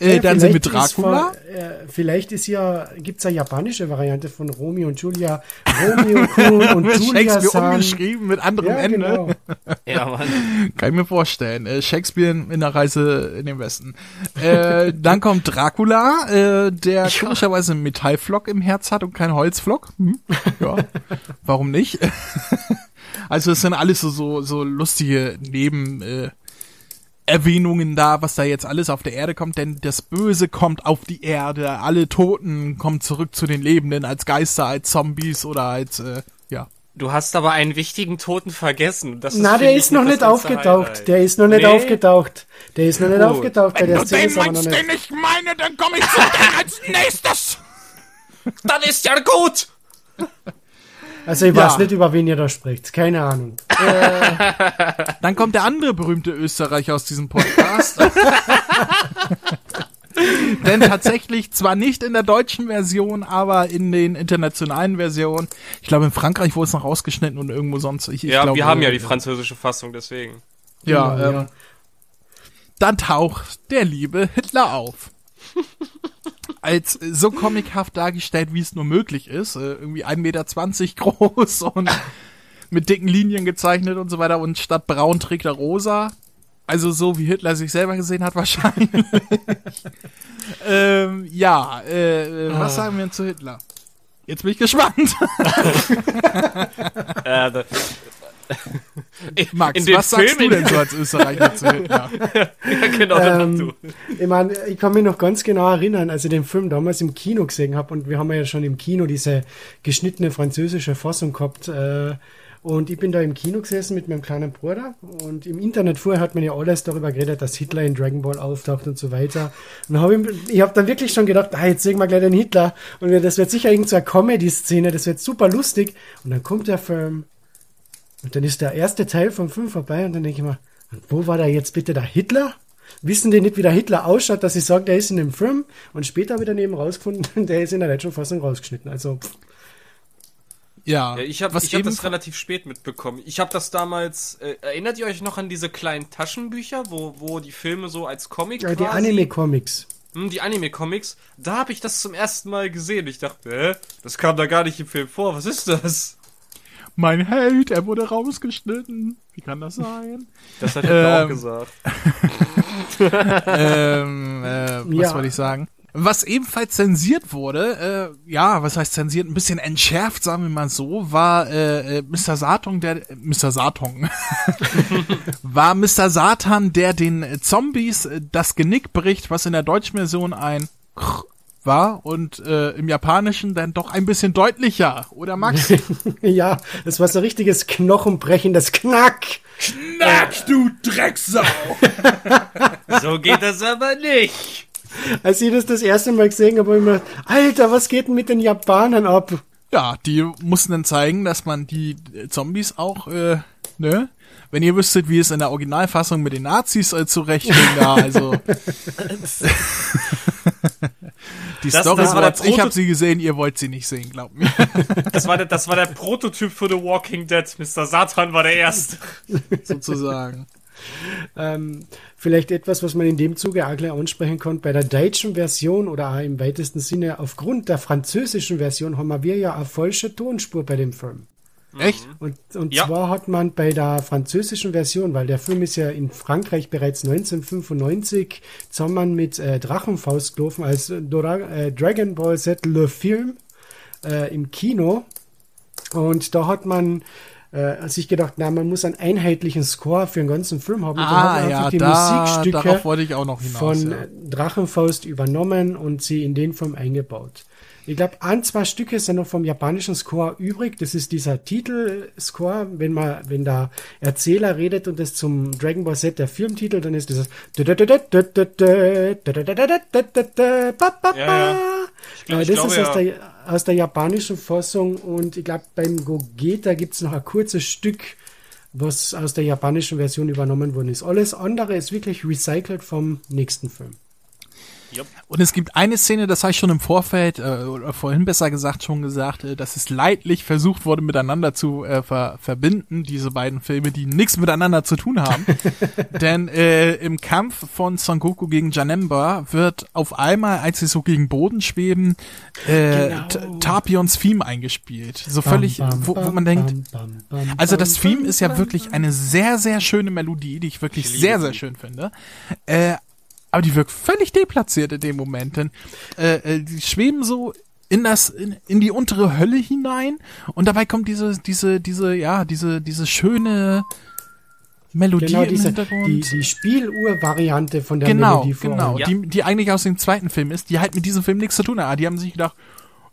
Äh, Ja, dann sind wir Dracula. Von, äh, vielleicht ist ja, gibt's eine japanische Variante von Romeo und Julia. Romeo Kun und Julia Shakespeare umgeschrieben mit anderem Ja, Ende. genau. Ja, Mann. Kann ich mir vorstellen. Äh, Shakespeare in der Reise in den Westen. Äh, dann kommt Dracula, äh, der komischerweise einen Metallflock im Herz hat und keinen Holzflock. Hm, ja, warum nicht? also es sind alles so, so, so lustige Neben... Äh, Erwähnungen da, was da jetzt alles auf der Erde kommt, denn das Böse kommt auf die Erde, alle Toten kommen zurück zu den Lebenden als Geister, als Zombies oder als, äh, ja. Du hast aber einen wichtigen Toten vergessen. Das Na, finde der ist noch das nicht ganze aufgetaucht. Highlight. Der ist noch nicht Nee? aufgetaucht. Der ist noch nicht Gut. aufgetaucht. Bei der ist aber noch nicht. ich meine, dann komme ich zu dir als nächstes. Dann ist ja gut! Also ich Ja. weiß nicht, über wen ihr da spricht. Keine Ahnung. Dann kommt der andere berühmte Österreicher aus diesem Podcast. Denn tatsächlich zwar nicht in der deutschen Version, aber in den internationalen Versionen. Ich glaube in Frankreich wurde es noch rausgeschnitten und irgendwo sonst. Ich, ich Ja, glaube, wir haben ja die äh, französische Fassung, deswegen. Ja, Genau, ähm, dann taucht der liebe Hitler auf. Als so comichaft dargestellt, wie es nur möglich ist. Äh, irgendwie 1,20 Meter groß und mit dicken Linien gezeichnet und so weiter. Und statt braun trägt er rosa. Also so, wie Hitler sich selber gesehen hat, wahrscheinlich. ähm, ja, äh, äh, was sagen wir denn zu Hitler? Jetzt bin ich gespannt. Äh, Max, In was sagst du denn so als Österreicher zu Hitler? ja, genau, dann Ähm, du. Ich meine, ich kann mich noch ganz genau erinnern, als ich den Film damals im Kino gesehen habe und wir haben ja schon im Kino diese geschnittene französische Fassung gehabt. Äh, und ich bin da im Kino gesessen mit meinem kleinen Bruder und im Internet vorher hat man ja alles darüber geredet, dass Hitler in Dragon Ball auftaucht und so weiter. Und hab ich, ich habe dann wirklich schon gedacht, ah, jetzt sehen wir gleich den Hitler und das wird sicher irgendeine Comedy-Szene, das wird super lustig. Und dann kommt der Film und dann ist der erste Teil vom Film vorbei und dann denke ich mir, wo war da jetzt bitte der Hitler? Wissen die nicht, wie der Hitler ausschaut, dass sie sagen, der ist in dem Film? Und später habe ich daneben rausgefunden, der ist in der deutschen Fassung rausgeschnitten. Also, pff, Ja, Ja, ich habe hab das relativ spät mitbekommen. Ich habe das damals. Äh, erinnert ihr euch noch an diese kleinen Taschenbücher, wo, wo die Filme so als Comic ja, die Anime-Comics. Hm, die Anime-Comics. Da habe ich das zum ersten Mal gesehen. Ich dachte, hä, das kam da gar nicht im Film vor. Was ist das? Mein Held, er wurde rausgeschnitten. Wie kann das sein? Das hat er auch Ähm, gesagt. ähm, äh, was Ja. wollte ich sagen? Was ebenfalls zensiert wurde, äh, ja, was heißt zensiert, ein bisschen entschärft, sagen wir mal so, war äh, äh, Mr. Satan, der äh, Mr. Satan war Mr. Satan, der den äh, Zombies äh, das Genick bricht, was in der deutschen Version ein war und äh, im Japanischen dann doch ein bisschen deutlicher, oder Max? ja, das war so richtiges knochenbrechendes Knack. Knack, du Drecksau! So geht das aber nicht. Als ich das das erste Mal gesehen habe, habe ich mir gedacht, Alter, was geht denn mit den Japanern ab? Ja, die mussten dann zeigen, dass man die Zombies auch, äh, ne? Wenn ihr wüsstet, wie es in der Originalfassung mit den Nazis äh, zurechtging, da, also. die Das- Story das war der ich habe sie gesehen, ihr wollt sie nicht sehen, glaubt mir. Das war, der, das war der Prototyp für The Walking Dead. Mr. Satan war der Erste. sozusagen. Ähm, vielleicht etwas, was man in dem Zuge auch gleich ansprechen kann. Bei der deutschen Version oder auch im weitesten Sinne aufgrund der französischen Version haben wir ja eine falsche Tonspur bei dem Film. Echt? Und, und Ja. zwar hat man bei der französischen Version, weil der Film ist ja in Frankreich bereits 1995 zusammen mit äh, Drachenfaust gelaufen als Dora äh, Dragon Ball Z Le Film äh, im Kino. Und da hat man äh, sich gedacht, na, man muss einen einheitlichen Score für den ganzen Film haben. Und dann Ah, man ja, die da, Musikstücke darauf wollte ich auch noch hinaus. von ja. äh, Drachenfaust übernommen und sie in den Film eingebaut. Ich glaube, ein, zwei Stücke sind noch vom japanischen Score übrig. Das ist dieser Titelscore. Wenn man, wenn der Erzähler redet und das zum Dragon Ball Z der Filmtitel, dann ist dieses Ja, ja. Ich glaub- Äh, ich Das glaube, ist aus der, aus der japanischen Fassung und ich glaube, beim Gogeta gibt's noch ein kurzes Stück, was aus der japanischen Version übernommen worden ist. Alles andere ist wirklich recycelt vom nächsten Film. Und es gibt eine Szene, das habe ich schon im Vorfeld, äh, oder vorhin besser gesagt, schon gesagt, äh, dass es leidlich versucht wurde, miteinander zu äh, ver verbinden, diese beiden Filme, die nichts miteinander zu tun haben. Denn äh, im Kampf von Son Goku gegen Janemba wird auf einmal, als sie so gegen Boden schweben, äh, Genau. Tapions Theme eingespielt. So völlig, Bam, bam, wo, wo man denkt, bam, bam, bam, also das Theme bam, ist ja bam, wirklich bam. eine sehr, sehr schöne Melodie, die ich wirklich sehr, sehr schön finde. Äh, aber die wirkt völlig deplatziert in dem Moment, denn äh, äh, die schweben so in das in, in die untere Hölle hinein und dabei kommt diese diese diese ja diese diese schöne Melodie Genau, im diese, Hintergrund. die, die Spieluhr-Variante von der genau, Melodie vorher. genau, Ja. die die eigentlich aus dem zweiten Film ist, die halt mit diesem Film nichts zu tun hat. Die haben sich gedacht,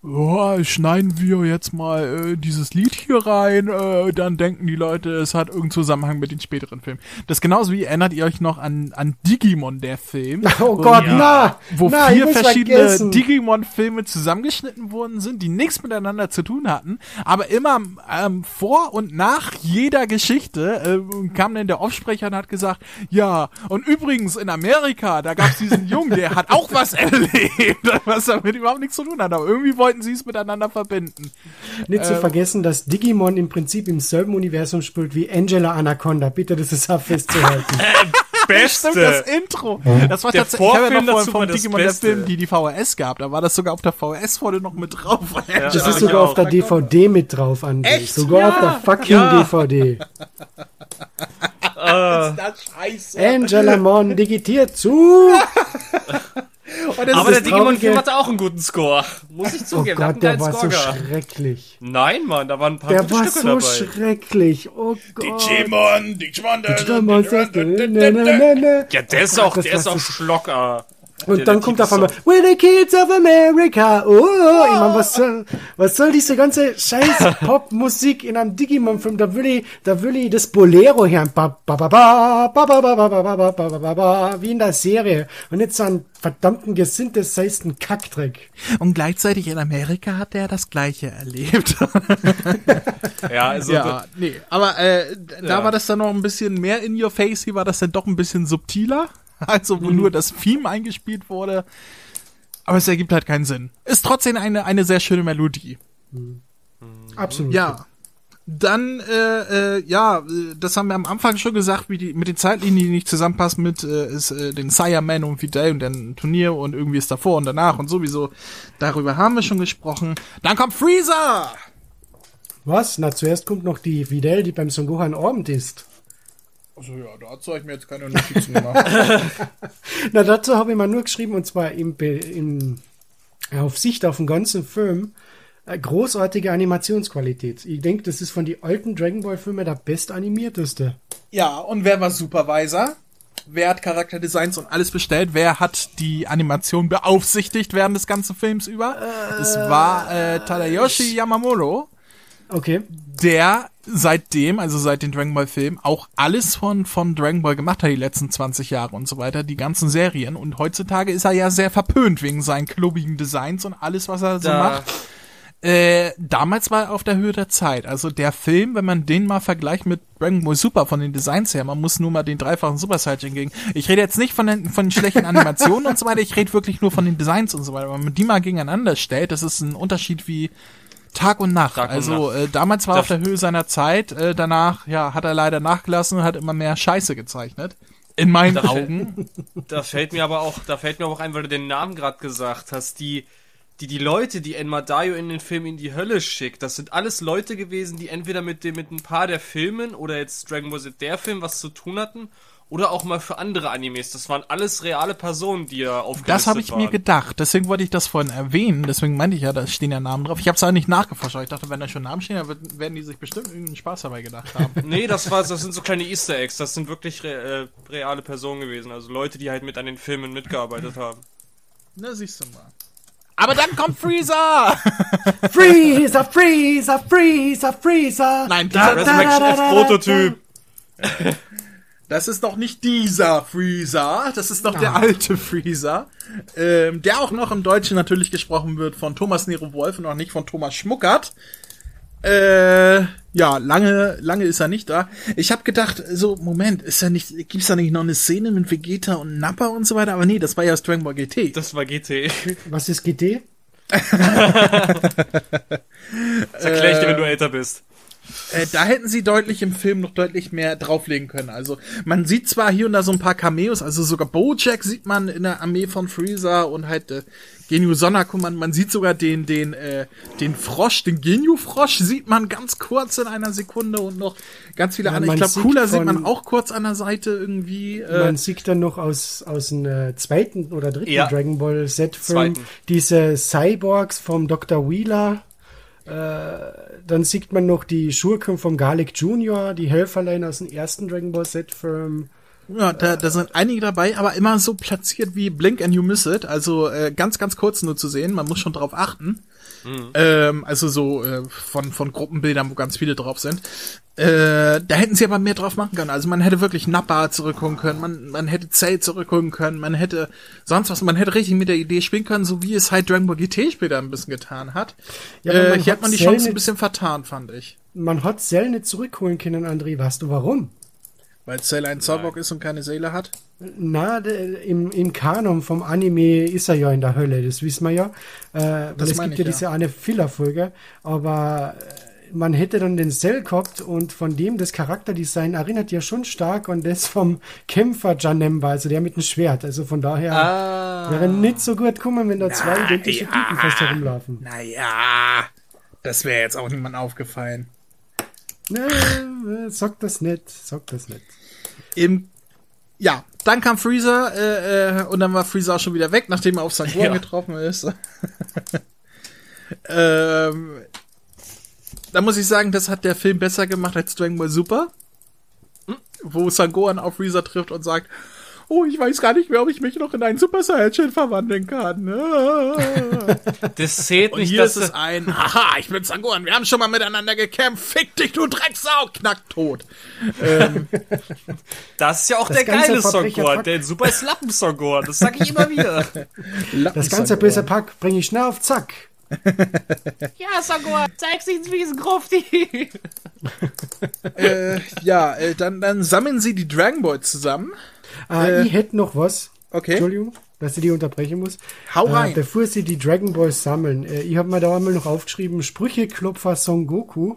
oh, schneiden wir jetzt mal äh, dieses Lied hier rein, äh, dann denken die Leute, es hat irgendeinen Zusammenhang mit den späteren Filmen. Das genauso wie, erinnert ihr euch noch an, an Digimon, der Film? Oh wo, Gott, na! Wo na, vier verschiedene. Digimon-Filme zusammengeschnitten worden sind, die nichts miteinander zu tun hatten, aber immer ähm, vor und nach jeder Geschichte äh, kam dann der Aufsprecher und hat gesagt, ja, und übrigens in Amerika, da gab's diesen Jungen, der hat auch was erlebt, was damit überhaupt nichts zu tun hat, aber irgendwie wollten sie es miteinander verbinden. Nicht Äh, zu vergessen, dass Digimon im Prinzip im selben Universum spielt wie Angela Anaconda. Bitte, das ist auch festzuhalten. Stimmt, das Beste. Intro. Das war Der tatsächlich, ich habe ja Vorfilm noch war das Digimon der Beste. Film, die die VHS gab, da war das sogar auf der VHS vorne noch mit drauf. Das Ja, ist ich sogar auf der DVD mit drauf, André. Echt? Sogar auf der fucking Ja. DVD. das scheiße. Angela Mon digitiert zu. Und das Aber ist der Digimon-Film Traurige- hatte auch einen guten Score. Muss ich Oh zugeben. der hat Gott, der war so Score gehabt. schrecklich. Nein, Mann, da waren ein paar Der gute war Stücke so dabei. schrecklich. Oh Gott. Digimon, Digimon, Digimon sagt. Ja, der ist Oh Gott, auch, der ist auch so- Schlocker. Und Der- dann der kommt auf einmal. We're the Kids of America. Oh, ich mein, was soll, was soll diese ganze scheiß Popmusik in einem Digimon-Film? Da will ich, da will ich das Bolero hören. Ba, ba, ba, ba, ba, ba, ba, ba, ba, ba, ba, ba, ba, ba, ba, wie in der Serie. Und nicht so einen verdammten gesynthesizeden Kackdreck. Und gleichzeitig in Amerika hat er das Gleiche erlebt. Ja, also, ja, nee, aber äh, da Ja. war das dann noch ein bisschen mehr in your face, hier war das dann doch ein bisschen subtiler. Also, wo nur das Theme eingespielt wurde. Aber es ergibt halt keinen Sinn. Ist trotzdem eine, eine sehr schöne Melodie. Absolut. Ja. Dann, äh, äh, ja, das haben wir am Anfang schon gesagt, wie die mit den Zeitlinien, die nicht zusammenpassen mit äh, ist, äh, den Sireman und Fidel und dann Turnier und irgendwie ist davor und danach und sowieso. Darüber haben wir schon gesprochen. Dann kommt Freezer! Was? Na, zuerst kommt noch die Videl, die beim Son Gohan Abend ist. Also ja, dazu habe ich mir jetzt keine Notizen gemacht. Na, dazu habe ich mal nur geschrieben, und zwar im, im, auf Sicht auf den ganzen Film, äh, großartige Animationsqualität. Ich denke, das ist von den alten Dragon Ball Filmen der bestanimierteste. ja, und wer war Supervisor? Wer hat Charakterdesigns und alles bestellt? Wer hat die Animation beaufsichtigt während des ganzen Films über? Es war äh, Tadayoshi Yamamoto. Okay. der seitdem, also seit den Dragon Ball Filmen, auch alles von, von Dragon Ball gemacht hat, die letzten 20 Jahre und so weiter, die ganzen Serien. Und heutzutage ist er ja sehr verpönt wegen seinen klobigen Designs und alles, was er so Da- macht. Äh, damals war er auf der Höhe der Zeit. Also der Film, wenn man den mal vergleicht mit Dragon Ball Super von den Designs her, man muss nur mal den dreifachen Super Saiyan gegen. Ich rede jetzt nicht von den, von den schlechten Animationen und so weiter, ich rede wirklich nur von den Designs und so weiter. Wenn man die mal gegeneinander stellt, das ist ein Unterschied wie Tag und Nacht. Tag und also Nacht. Äh, damals war er auf der Höhe seiner Zeit, äh, danach ja hat er leider nachgelassen und hat immer mehr Scheiße gezeichnet. In meinen Da- Augen. Da fällt mir aber auch, da fällt mir auch ein, weil du den Namen gerade gesagt hast, die, die, die Leute, die Enma Dayo in den Film in die Hölle schickt, das sind alles Leute gewesen, die entweder mit dem, mit ein paar der Filmen oder jetzt Dragon Ball Z der Film was zu tun hatten oder auch mal für andere Animes. Das waren alles reale Personen, die ja aufgelistet Das habe ich waren. mir gedacht. Deswegen wollte ich das vorhin erwähnen. Deswegen meinte ich ja, da stehen ja Namen drauf. Ich habe es auch nicht nachgeforscht. aber Ich dachte, wenn da schon Namen stehen, dann werden die sich bestimmt irgendeinen Spaß dabei gedacht haben. Nee, das war, das sind so kleine Easter Eggs. Das sind wirklich re, äh, reale Personen gewesen. Also Leute, die halt mit an den Filmen mitgearbeitet haben. Na, siehst du mal. Aber dann kommt Freezer! Freezer, Freezer, Freezer, Freezer. Nein, dieser, Resurrection F Prototyp. das ist doch nicht dieser Freezer. Das ist doch der alte Freezer. Ähm, der auch noch im Deutschen natürlich gesprochen wird von Thomas Nero Wolf und auch nicht von Thomas Schmuckert. Äh, ja, lange, lange ist er nicht da. Ich habe gedacht, so, Moment, ist ja nicht, gibt's da nicht noch eine Szene mit Vegeta und Nappa und so weiter? Aber nee, das war ja aus Dragon Ball GT. Das war GT. Was ist GT? Das erkläre ich dir, wenn du älter bist. Äh, da hätten sie deutlich im Film noch deutlich mehr drauflegen können. Also man sieht zwar hier und da so ein paar Cameos, also sogar Bojack sieht man in der Armee von Freezer und halt äh, Genio Sonaku, man, man sieht sogar den den äh, den Frosch, den Genio Frosch sieht man ganz kurz in einer Sekunde und noch ganz viele Ja, andere. Ich glaube, Cooler sieht man auch kurz an der Seite irgendwie. Äh, Man sieht dann noch aus, aus dem äh, zweiten oder dritten Ja. Dragon Ball Z-Film diese Cyborgs vom Dr. Wheeler. Äh, dann sieht man noch die Schurken vom Garlic Jr., die Helferlein aus dem ersten Dragon Ball Z-Film. Ja, da, da sind einige dabei, aber immer so platziert wie Blink and You Miss It. Also äh, ganz, ganz kurz nur zu sehen. Man muss schon drauf achten. Ähm, also so äh, von, von Gruppenbildern, wo ganz viele drauf sind. Äh, da hätten sie aber mehr drauf machen können. Also man hätte wirklich Nappa zurückholen können, man, man hätte Zell zurückholen können, man hätte sonst was, man hätte richtig mit der Idee spielen können, so wie es halt Dragon Ball GT später ein bisschen getan hat. Ja, äh, man hier hat man die Chance ein bisschen vertan, fand ich. Man hat Cell nicht zurückholen können, André. Weißt du warum? Weil Cell ein Zorbock ist und keine Seele hat. Na, de, im, im Kanon vom Anime ist er ja in der Hölle, das wissen wir ja. Äh, weil Das es gibt ja ich, diese eine Filler-Folge, aber äh, man hätte dann den Cell gehabt und von dem das Charakterdesign erinnert ja schon stark an das vom Kämpfer Janemba, also der mit dem Schwert. Also von daher Ah. wäre nicht so gut kommen, wenn da zwei identische Typen fast herumlaufen. Naja, das wäre jetzt auch niemand aufgefallen. Na, äh, sag das nicht, sag das nicht. Im, ja, dann kam Freezer äh, äh, und dann war Freezer auch schon wieder weg, nachdem er auf Sangohan Ja. getroffen ist. ähm, da muss ich sagen, das hat der Film besser gemacht als Dragon Ball Super, wo Sangohan auf Freezer trifft und sagt, oh, ich weiß gar nicht mehr, ob ich mich noch in einen Super Saiyajin verwandeln kann. Ah. Das zählt Und nicht, hier dass ist es ein, haha, ich bin Sangohan, wir haben schon mal miteinander gekämpft, fick dich, du Drecksau, knackt tot. das ist ja auch Das der ganze geile Songor, der super ist Lappensongor. Das sag ich immer wieder. Das ganze böse Pack bringe ich schnell auf Zack. Ja, Sagor, zeig's uns wie es Grufti. äh, ja, äh, dann, dann sammeln sie die Dragon Balls zusammen. Äh, Äh, ich hätte noch was. okay. Entschuldigung, dass ich die unterbrechen muss. Hau Äh, rein. bevor sie die Dragon Balls sammeln, äh, ich habe mir da einmal noch aufgeschrieben, Sprücheklopfer Son Goku.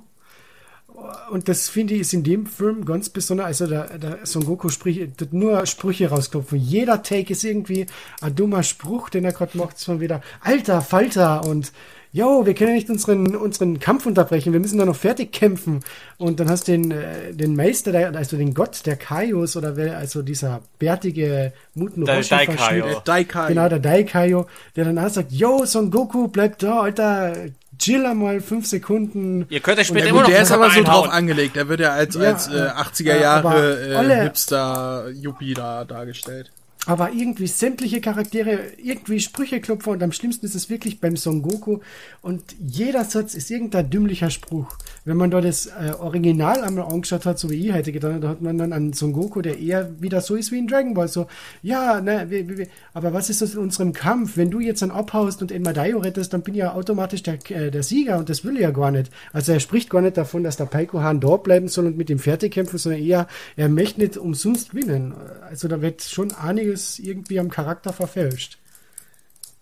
Und das finde ich ist in dem Film ganz besonders, also der, der Son Goku spricht nur Sprüche rausklopfen. Jeder Take ist irgendwie ein dummer Spruch, den er gerade macht, von wieder Alter, Falter und Jo, wir können nicht unseren, unseren Kampf unterbrechen, wir müssen da noch fertig kämpfen. Und dann hast du den, äh, den Meister, der, also den Gott der Kaios oder wer, also dieser bärtige Muten Der Daikaio. verschnitt- Der Daikai. Genau, der Daikaio, der dann auch sagt, yo, Son Goku, bleib da, Alter, chill einmal fünf Sekunden. Ihr könnt euch später der- immer noch Der ist aber so einhauen. drauf angelegt. Der wird ja als, Ja, als äh, äh, 80er äh, Jahre äh, Hipster Yuppie da dargestellt. Aber irgendwie sämtliche Charaktere, irgendwie Sprücheklopfer und am schlimmsten ist es wirklich beim Son Goku. Und jeder Satz ist irgendein dümmlicher Spruch. Wenn man da das äh, Original einmal angeschaut hat, so wie ich heute getan da hat man dann einen Son Goku, der eher wieder so ist wie in Dragon Ball. So, ja, ne, wir, wir- aber was ist das in unserem Kampf? Wenn du jetzt dann abhaust und Enmadayo rettest, dann bin ich ja automatisch der, äh, der Sieger und das will ich ja gar nicht. Also er spricht gar nicht davon, dass der Paiko Han dort bleiben soll und mit dem fertig kämpfen, sondern eher, er möchte nicht umsonst gewinnen. Also da wird schon einiges irgendwie am Charakter verfälscht.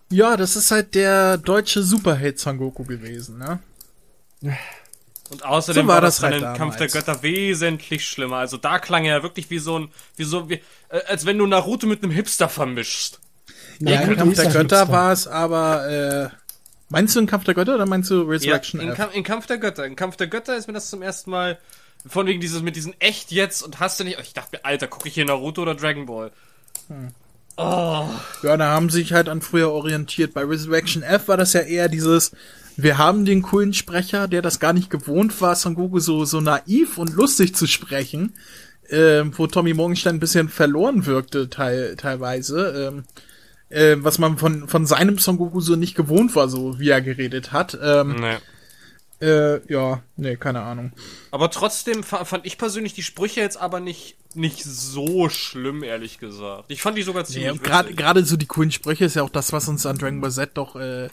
Ja, das ist halt der deutsche Superheld Son Goku gewesen, ne? Und außerdem So war war das das halt im Kampf der. Götter wesentlich schlimmer. Also da klang er wirklich wie so ein, wie so, wie, äh, als wenn du Naruto mit einem Hipster vermischst. Ja, Nein, im Kampf ist der er Götter war es aber, äh, meinst du in Kampf der Götter oder meinst du Ja, Resurrection in, F? Kam in Kampf der Götter. In Kampf der Götter ist mir das zum ersten Mal Von wegen dieses mit diesen echt jetzt und hast du nicht. Ich dachte mir, Alter, gucke ich hier Naruto oder Dragon Ball? Ja, da haben sie sich halt an früher orientiert. Bei Resurrection F war das ja eher dieses, wir haben den coolen Sprecher, der das gar nicht gewohnt war, Son Goku so, so naiv und lustig zu sprechen, ähm, wo Tommy Morgenstein ein bisschen verloren wirkte teil, teilweise, ähm, äh, was man von, von seinem Son Goku so nicht gewohnt war, so wie er geredet hat. Ähm, Nee. Äh, ja, nee, keine Ahnung. Aber trotzdem fa- fand ich persönlich die Sprüche jetzt aber nicht, nicht so schlimm, ehrlich gesagt. Ich fand die sogar ziemlich witzig. gerade so die coolen Sprüche ist ja auch das, was uns an Dragon Ball Z doch äh,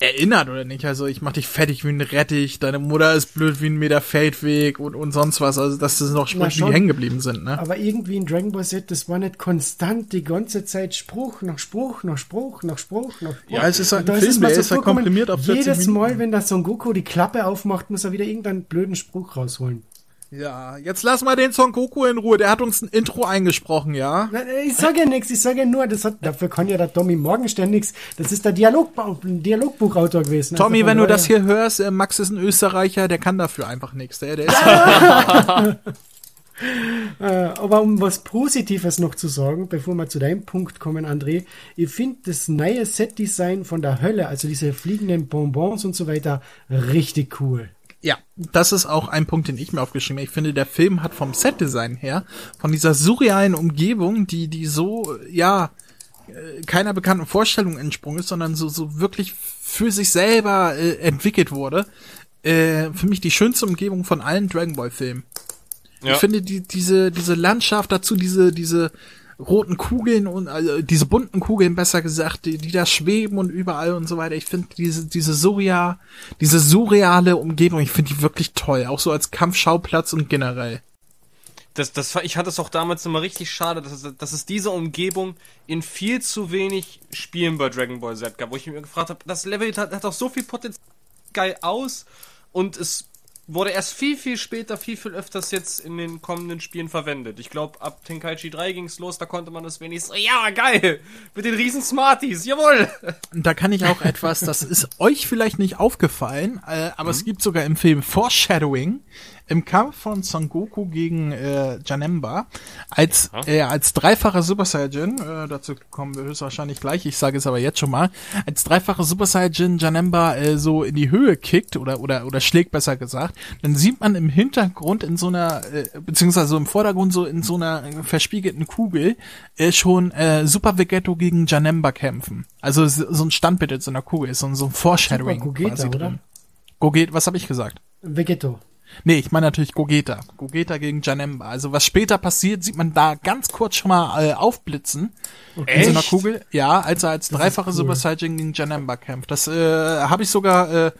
erinnert, oder nicht? Also ich mach dich fertig wie ein Rettich, deine Mutter ist blöd wie ein Meter Feldweg und, und sonst was. Also das sind noch Sprüche, die hängen geblieben sind, ne? Aber irgendwie in Dragon Ball Z, das war nicht konstant die ganze Zeit Spruch nach Spruch nach Spruch nach Spruch nach Spruch. Ja, es ist halt ein es Film, mal der ist ja vorgekommen, komprimiert auf 40 Jedes Mal, Minuten. wenn da Son Goku die Klappe aufmacht, muss er wieder irgendeinen blöden Spruch rausholen. Ja, jetzt lass mal den Son Goku in Ruhe. Der hat uns ein Intro eingesprochen, ja? Ich sage ja nichts, ich sage ja nur, das hat, dafür kann ja der Tommy Morgenstern nichts. Das ist der Dialog, Dialogbuchautor gewesen. Tommy, Also wenn du das hier hörst, äh, Max ist ein Österreicher, der kann dafür einfach nichts. Der, der ist Äh, aber um was Positives noch zu sagen, bevor wir zu deinem Punkt kommen, André, ich finde das neue Set-Design von der Hölle, also diese fliegenden Bonbons und so weiter, richtig cool. Ja, das ist auch ein Punkt, den ich mir aufgeschrieben habe. Ich finde, der Film hat vom Setdesign her, von dieser surrealen Umgebung, die, die so, ja, äh, keiner bekannten Vorstellung entsprungen ist, sondern so, so wirklich für sich selber äh, entwickelt wurde, äh, für mich die schönste Umgebung von allen Dragon Ball Filmen. Ja. Ich finde die, diese, diese Landschaft dazu, diese, diese roten Kugeln und also diese bunten Kugeln besser gesagt, die, die da schweben und überall und so weiter. Ich finde diese, diese surreal, diese surreale Umgebung, ich finde die wirklich toll. Auch so als Kampfschauplatz und generell. Das, das, ich hatte es auch damals immer richtig schade, dass es, dass es diese Umgebung in viel zu wenig Spielen bei Dragon Ball Z gab, wo ich mir gefragt habe, das Level hat, hat doch so viel Potenzial geil aus und es wurde erst viel, viel später, viel, viel öfters jetzt in den kommenden Spielen verwendet. Ich glaube, ab Tenkaichi 3 ging's los, da konnte man das wenigstens, ja, geil, mit den riesen Smarties, jawohl. Da kann ich auch etwas, das ist euch vielleicht nicht aufgefallen, äh, aber es gibt sogar im Film Foreshadowing im Kampf von Son Goku gegen äh, Janemba als äh, als dreifacher Super Saiyan, äh, dazu kommen wir höchstwahrscheinlich gleich, ich sage es aber jetzt schon mal, als dreifacher Super Saiyan Janemba äh, so in die Höhe kickt oder oder oder schlägt besser gesagt, dann sieht man im Hintergrund in so einer äh, beziehungsweise so im Vordergrund so in so einer verspiegelten Kugel äh, schon äh, Super Vegetto gegen Janemba kämpfen. Also so ein Standbild in so einer Kugel ist so, ein- so ein Foreshadowing Super Gogeta, quasi oder? drin. Gogeta, was habe ich gesagt? Vegetto. Nee, ich meine natürlich Gogeta. Gogeta gegen Janemba. Also was später passiert, sieht man da ganz kurz schon mal äh, aufblitzen. In so einer Echt? Kugel. Ja, als er als dreifache cool. Super Saiyan gegen Janemba kämpft. Das äh, habe ich sogar äh,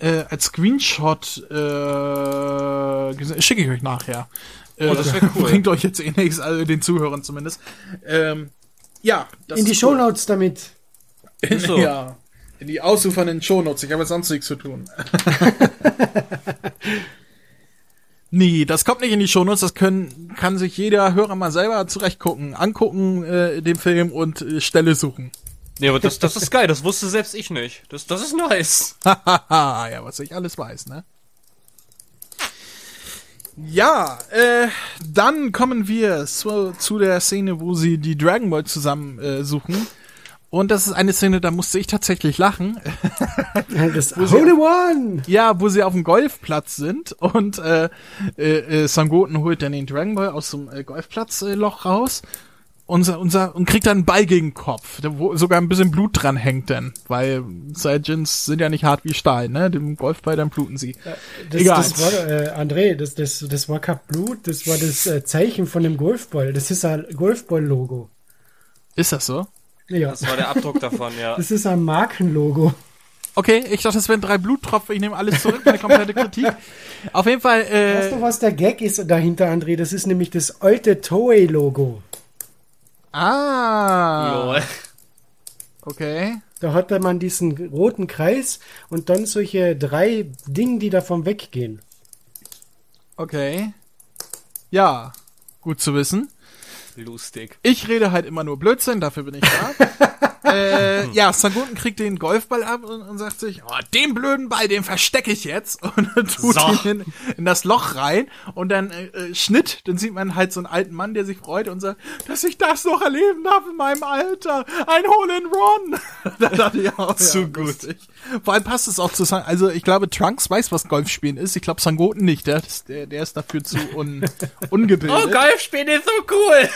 äh, als Screenshot äh, gesehen. schicke ich euch nachher. Äh, Oh, das wär cool. Bringt euch jetzt eh nichts, also den Zuhörern zumindest. Ähm, ja, das In die cool. Shownotes damit. In, so. Ja. In die ausufernden Shownotes. Ich habe jetzt sonst nichts zu tun. nee, das kommt nicht in die Shownotes. Das können, kann sich jeder Hörer mal selber zurechtgucken, angucken, äh, den Film und äh, Stelle suchen. Nee, aber das, das ist geil, das wusste selbst ich nicht. Das, das ist nice. Ja, was ich alles weiß, ne? Ja, äh, dann kommen wir zu, zu der Szene, wo sie die Dragon Ball zusammen äh, suchen. Und das ist eine Szene, da musste ich tatsächlich lachen. Das Holy One! Ja, wo sie auf dem Golfplatz sind und äh, äh, äh, Sangoten holt dann den Dragon Ball aus dem äh, Golfplatzloch äh, raus unser, unser, und kriegt dann einen Ball gegen den Kopf, wo sogar ein bisschen Blut dran hängt dann, weil Saiyajins sind ja nicht hart wie Stahl, ne? Dem Golfball, dann bluten sie. Das, Egal. das war, äh, André, das, das, das war kein Blut, das war das äh, Zeichen von dem Golfball. Das ist ein Golfball-Logo. Ist das so? Ja, Das war der Abdruck davon, ja. das ist ein Markenlogo. Okay, ich dachte, es wären drei Bluttropfen, ich nehme alles zurück, meine komplette Kritik. Auf jeden Fall, Weißt äh, du, was der Gag ist dahinter, André? Das ist nämlich das alte Toei-Logo. ah, Lol. okay. Da hatte man diesen roten Kreis und dann solche drei Dinge, die davon weggehen. Okay. Ja, gut zu wissen. Lustig. Ich rede halt immer nur Blödsinn, dafür bin ich da. äh, ja, Sangoten kriegt den Golfball ab und, und sagt sich, oh, den blöden Ball, den verstecke ich jetzt und dann tut So. ihn in, in das Loch rein und dann äh, äh, Schnitt, dann sieht man halt so einen alten Mann, der sich freut und sagt, dass ich das noch erleben darf in meinem Alter, ein Hole in Run. da dachte ich auch, Zu ja, gut. lustig. Vor allem passt es auch zu San also ich glaube, Trunks weiß, was Golfspielen ist, ich glaube Sangoten nicht, der, der, der ist dafür zu un, ungebildet. Oh, Golf spielen ist so cool.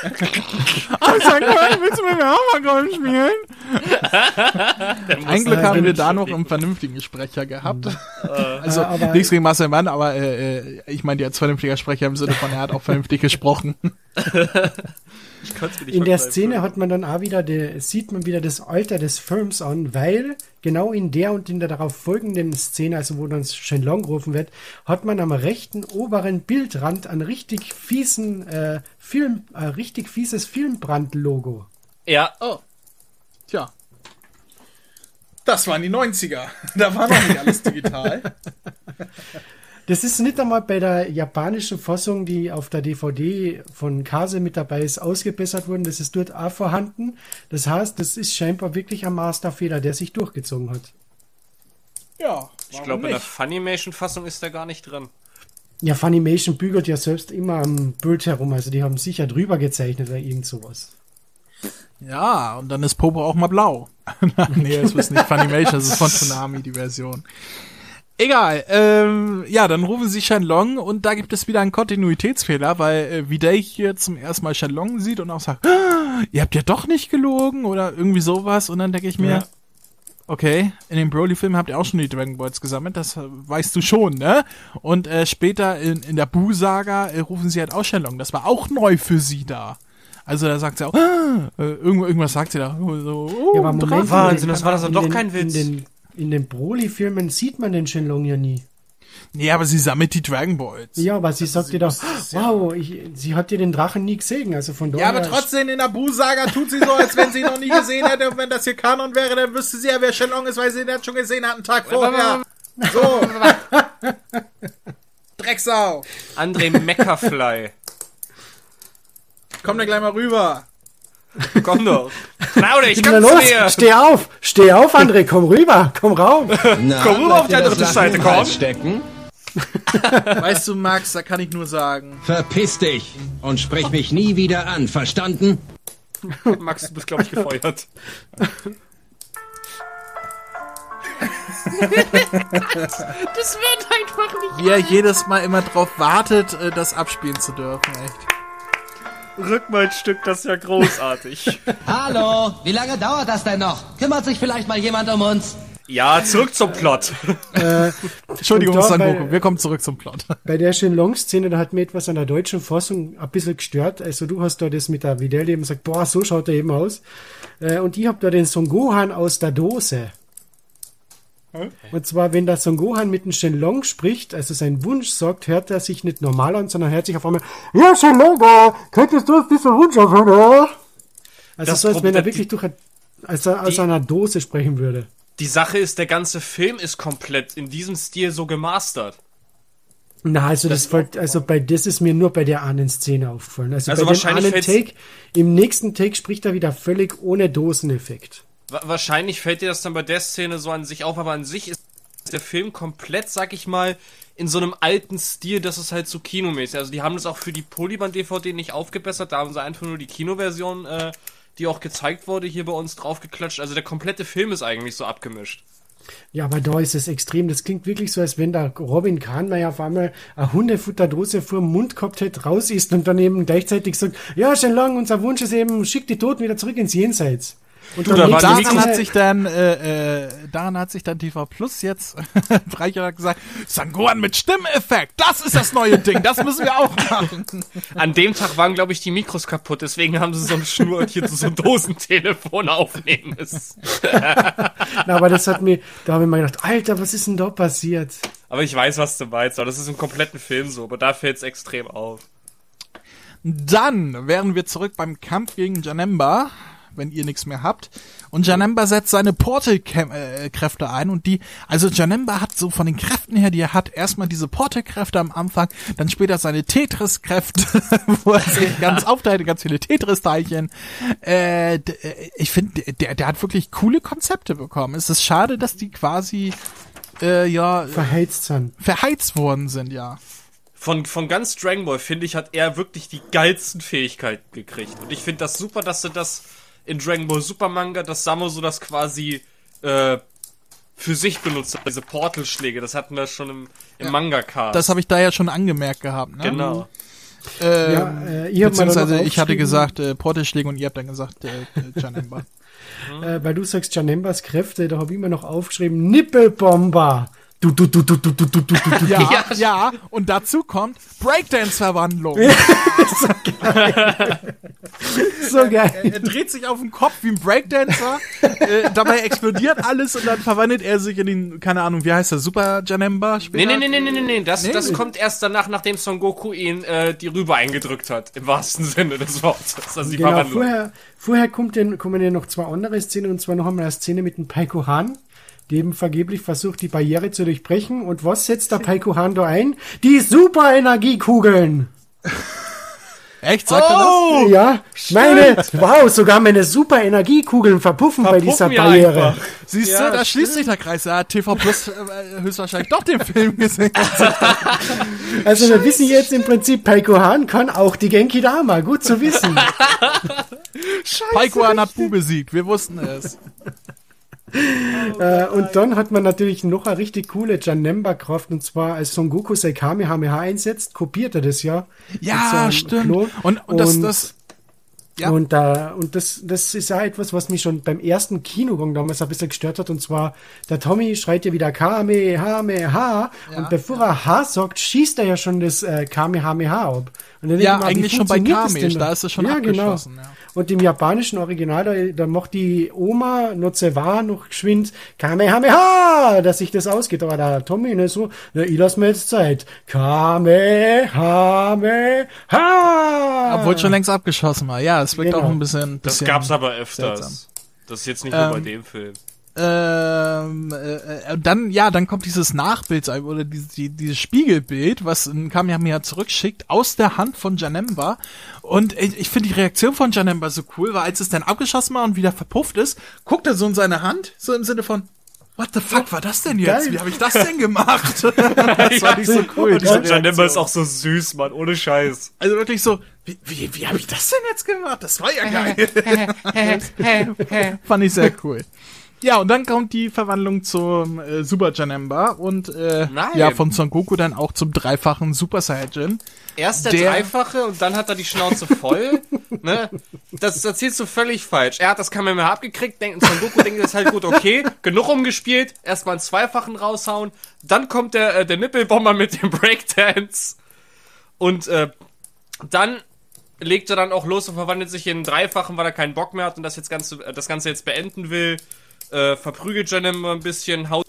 Oh, Sangoten, willst du mit mir auch mal Golf spielen? Ein Glück haben wir da noch einen vernünftigen Sprecher gehabt. also Ja, aber- nichts gegen Marcel Mann, aber äh, äh, ich meine, als vernünftiger Sprecher im Sinne von, er hat auch vernünftig gesprochen. Ich kann's mir nicht In der. Szene hat man dann auch wieder, die, sieht man wieder das Alter des Films an, weil genau in der und in der darauf folgenden Szene, also wo dann Shenlong gerufen wird, hat man am rechten oberen Bildrand ein richtig fiesen äh, Film, äh, richtig fieses Filmbrand-Logo. Ja, Tja. Das waren die 90er. Da war noch nicht alles digital. Das ist nicht einmal bei der japanischen Fassung, die auf der DVD von Kase mit dabei ist, ausgebessert worden. Das ist dort auch vorhanden. Das heißt, das ist scheinbar wirklich ein Masterfehler, der sich durchgezogen hat. Ja, ich glaube, in der Funimation-Fassung ist der gar nicht drin. Ja, Funimation bügelt ja selbst immer am Bild herum. Also die haben sicher drüber gezeichnet oder irgend sowas. Ja, und dann ist Popo auch mal blau. nee, es ist nicht Funimation, das ist von Tsunami, die Version. Egal, ähm, ja, dann rufen sie Shenlong und da gibt es wieder einen Kontinuitätsfehler, weil äh, Videy hier zum ersten Mal Shenlong sieht und auch sagt, ah, ihr habt ja doch nicht gelogen oder irgendwie sowas und dann denke ich mir, Ja. okay, in dem Broly-Film habt ihr auch schon die Dragon Balls gesammelt, das äh, weißt du schon, ne? Und äh, später in, in der Buu-Saga äh, rufen sie halt auch Shenlong, das war auch neu für sie da. Also da sagt sie auch, ah, äh, irgendwas sagt sie da. So, oh, Ja, aber Moment. Wahnsinn, das war das in doch den, kein Witz. In den, in den Broly-Filmen sieht man den Shenlong ja nie. Nee, aber sie sammelt die Dragon Balls. Ja, aber sie sagt dir doch, wow, ich, sie hat dir den Drachen nie gesehen. Also von daher. Ja, aber trotzdem in der Bu-Saga tut sie so, als wenn sie ihn noch nie gesehen hätte. Und wenn das hier Kanon wäre, dann wüsste sie ja, wer Shenlong ist, weil sie den schon gesehen hat, einen Tag vorher. So. Drecksau. André Meckerfly. Komm dann gleich mal rüber. Komm doch. Claudia, ich komm los, dir. steh auf, steh auf, André, komm rüber, komm rauf. Na, Komm rüber auf die andere Seite, komm. Stecken? Weißt du, Max, da kann ich nur sagen. Verpiss dich und sprich mich nie wieder an, verstanden? Max, du bist, glaube ich, gefeuert. Das wird einfach nicht. Wie er jedes Mal immer drauf wartet, äh, das abspielen zu dürfen, echt. Rückmalstück, das ist ja großartig. Hallo, wie lange dauert das denn noch? Kümmert sich vielleicht mal jemand um uns? ja, zurück zum Plot. Entschuldigung, Und da Sangoku, bei- wir kommen zurück zum Plot. Bei der Shenlong-Szene, da hat mir etwas an der deutschen Fassung ein bisschen gestört. Also du hast da das mit der Videl eben gesagt, boah, so schaut er eben aus. Äh, Und ich habe da den Son Gohan aus der Dose. Und zwar, wenn der Son Gohan mit dem Shenlong spricht, also seinen Wunsch sagt, hört er sich nicht normal an, sondern hört sich auf einmal, ja, Shenlong, da könntest du uns diesen Wunsch erfüllen, oder? Also Das so, als wenn er Problem- wirklich durch ein, als er aus einer Dose sprechen würde. Die Sache ist, der ganze Film ist komplett in diesem Stil so gemastert. Na, also das, folgt, also bei das ist mir nur bei der einen Szene aufgefallen. Also, Also bei dem wahrscheinlich einen fällt's- Take, im nächsten Take spricht er wieder völlig ohne Doseneffekt. Wa- Wahrscheinlich fällt dir das dann bei der Szene so an sich auf, aber an sich ist der Film komplett, sag ich mal, in so einem alten Stil, das ist halt so kinomäßig. Also die haben das auch für die Polyband-DVD nicht aufgebessert, da haben sie einfach nur die Kinoversion, äh, die auch gezeigt wurde, hier bei uns draufgeklatscht. Also der komplette Film ist eigentlich so abgemischt. Ja, aber da ist es extrem. Das klingt wirklich so, als wenn der Robin Kahnmeier auf einmal eine Hundefutterdose vor dem Mund gehabt hätte, raus ist und dann eben gleichzeitig sagt, ja, schon lang, unser Wunsch ist eben, schick die Toten wieder zurück ins Jenseits. Und da dann war nächste die Daran hat sich dann, äh, äh, daran hat sich dann TV Plus jetzt Reicher hat gesagt, Sangohan mit Stimmeffekt, das ist das neue Ding, das müssen wir auch machen. An dem Tag waren, glaube ich, die Mikros kaputt, deswegen haben sie so eine Schnur und hier so ein Dosentelefon aufnehmen müssen. Na, aber das hat mir, da habe ich mir gedacht, Alter, was ist denn da passiert? Aber ich weiß, was du meinst, aber das ist im kompletten Film so, aber da fällt es extrem auf. Dann wären wir zurück beim Kampf gegen Janemba wenn ihr nichts mehr habt. Und Janemba setzt seine Portal-Kräfte ein und die, also Janemba hat so von den Kräften her, die er hat, erstmal diese Portal-Kräfte am Anfang, dann später seine Tetris-Kräfte, wo er sich ganz aufteilt, ganz viele Tetris-Teilchen. Äh, äh, ich finde, der, der hat wirklich coole Konzepte bekommen. Es ist schade, dass die quasi, äh, ja, Verheizt sind. verheizt worden sind, ja. Von, von ganz Dragon Ball, finde ich, hat er wirklich die geilsten Fähigkeiten gekriegt. Und ich finde das super, dass sie das in Dragon Ball Super Manga, dass Samo so das quasi äh, für sich benutzt hat. Diese Portalschläge, das hatten wir schon im, im Manga-Cast. Das habe ich da ja schon angemerkt gehabt, ne? Genau. Ähm, Ja, äh, ihr beziehungsweise ich hatte gesagt äh, Portalschläge und ihr habt dann gesagt äh, Janemba. Äh, weil du sagst Janembas Kräfte, da habe ich mir noch aufgeschrieben, Nippelbomber. Du, du, du, du, du, du, du, du, du. ja, ja, und dazu kommt Breakdance-Verwandlung. So geil. Er dreht sich auf den Kopf wie ein Breakdancer, äh, dabei explodiert alles und dann verwandelt er sich in den, keine Ahnung, wie heißt der, Super Janemba Nee, nee, nee, nee, nee, nee, nee. Das, Nee? das kommt erst danach, nachdem Son Goku ihn äh, die Rübe eingedrückt hat. Im wahrsten Sinne des Wortes. Also die Genau, Verwandlung. vorher, vorher kommt denn, kommen ja noch zwei andere Szenen, und zwar noch einmal eine Szene mit dem Paiko Han, die eben vergeblich versucht, die Barriere zu durchbrechen. Und was setzt der Paiko Han da ein? Die Superenergiekugeln! Echt, sagt er Oh! ja, meine, wow, sogar meine Superenergiekugeln verpuffen, bei dieser ja Barriere. einfach. das? Siehst Ja, du, da schließt sich der Kreis. Er hat TV Plus äh, höchstwahrscheinlich doch den Film gesehen. Also wir wissen jetzt im Prinzip, Paiko Han kann auch die Genki Dama, gut zu wissen. Paiko hat Bu besiegt, wir wussten es. Äh, und dann hat man natürlich noch eine richtig coole Janemba-Kraft, und zwar als Son Goku sein Kamehameha einsetzt, kopiert er das ja. Ja, stimmt. Klon. Und, und das, Und- das, Ja. Und, da, und das, das ist auch etwas, was mich schon beim ersten Kinogang damals ein bisschen gestört hat. Und zwar, der Tommy schreit ja wieder Kamehameha. Und bevor er H sagt, schießt er ja schon das äh, Kamehameha ab. Und dann Ja, ich eigentlich schon bei funktioniert das Kame, denn? da ist es schon ja, abgeschlossen, Genau. ja. Und im japanischen Original, da, da macht die Oma Nozewa noch geschwind Kamehameha, dass sich das ausgeht. Aber der Tommy, ne, so, na, ich lass mir jetzt Zeit. Kamehameha! obwohl schon längst abgeschossen war. Ja, es wirkt Genau. auch ein bisschen, Das bisschen gab's aber öfters. seltsam. Das ist jetzt nicht nur bei Ähm, dem Film. Ähm, äh, äh, dann, ja, dann kommt dieses Nachbild oder dieses, die, dieses Spiegelbild, was ein Kamehameha zurückschickt, aus der Hand von Janemba. Und ich, ich finde die Reaktion von Janemba so cool, weil als es dann abgeschossen war und wieder verpufft ist, guckt er so in seine Hand, so im Sinne von, what the fuck war das denn jetzt? Geil. Wie habe ich das denn gemacht? das fand ich so cool. diese Dieser Janemba ist auch so süß, Mann, ohne Scheiß. Also wirklich so, wie, wie, wie habe ich das denn jetzt gemacht? Das war ja geil. Fand ich sehr cool. Ja, und dann kommt die Verwandlung zum äh, Super Janemba und äh, Nein. ja, von Son Goku dann auch zum dreifachen Super Saiyajin. Erst der, Der- Dreifache und dann hat er die Schnauze voll. ne? Das, erzählst du völlig falsch. Er hat das Kamehameha abgekriegt, denkt Son Goku denkt, das ist halt gut, okay, genug umgespielt, erstmal einen Zweifachen raushauen, dann kommt der, äh, der Nippelbomber mit dem Breakdance und äh, dann legt er dann auch los und verwandelt sich in einen Dreifachen, weil er keinen Bock mehr hat und das, jetzt Ganze, das Ganze jetzt beenden will. Äh, verprügelt Janem ein bisschen, haut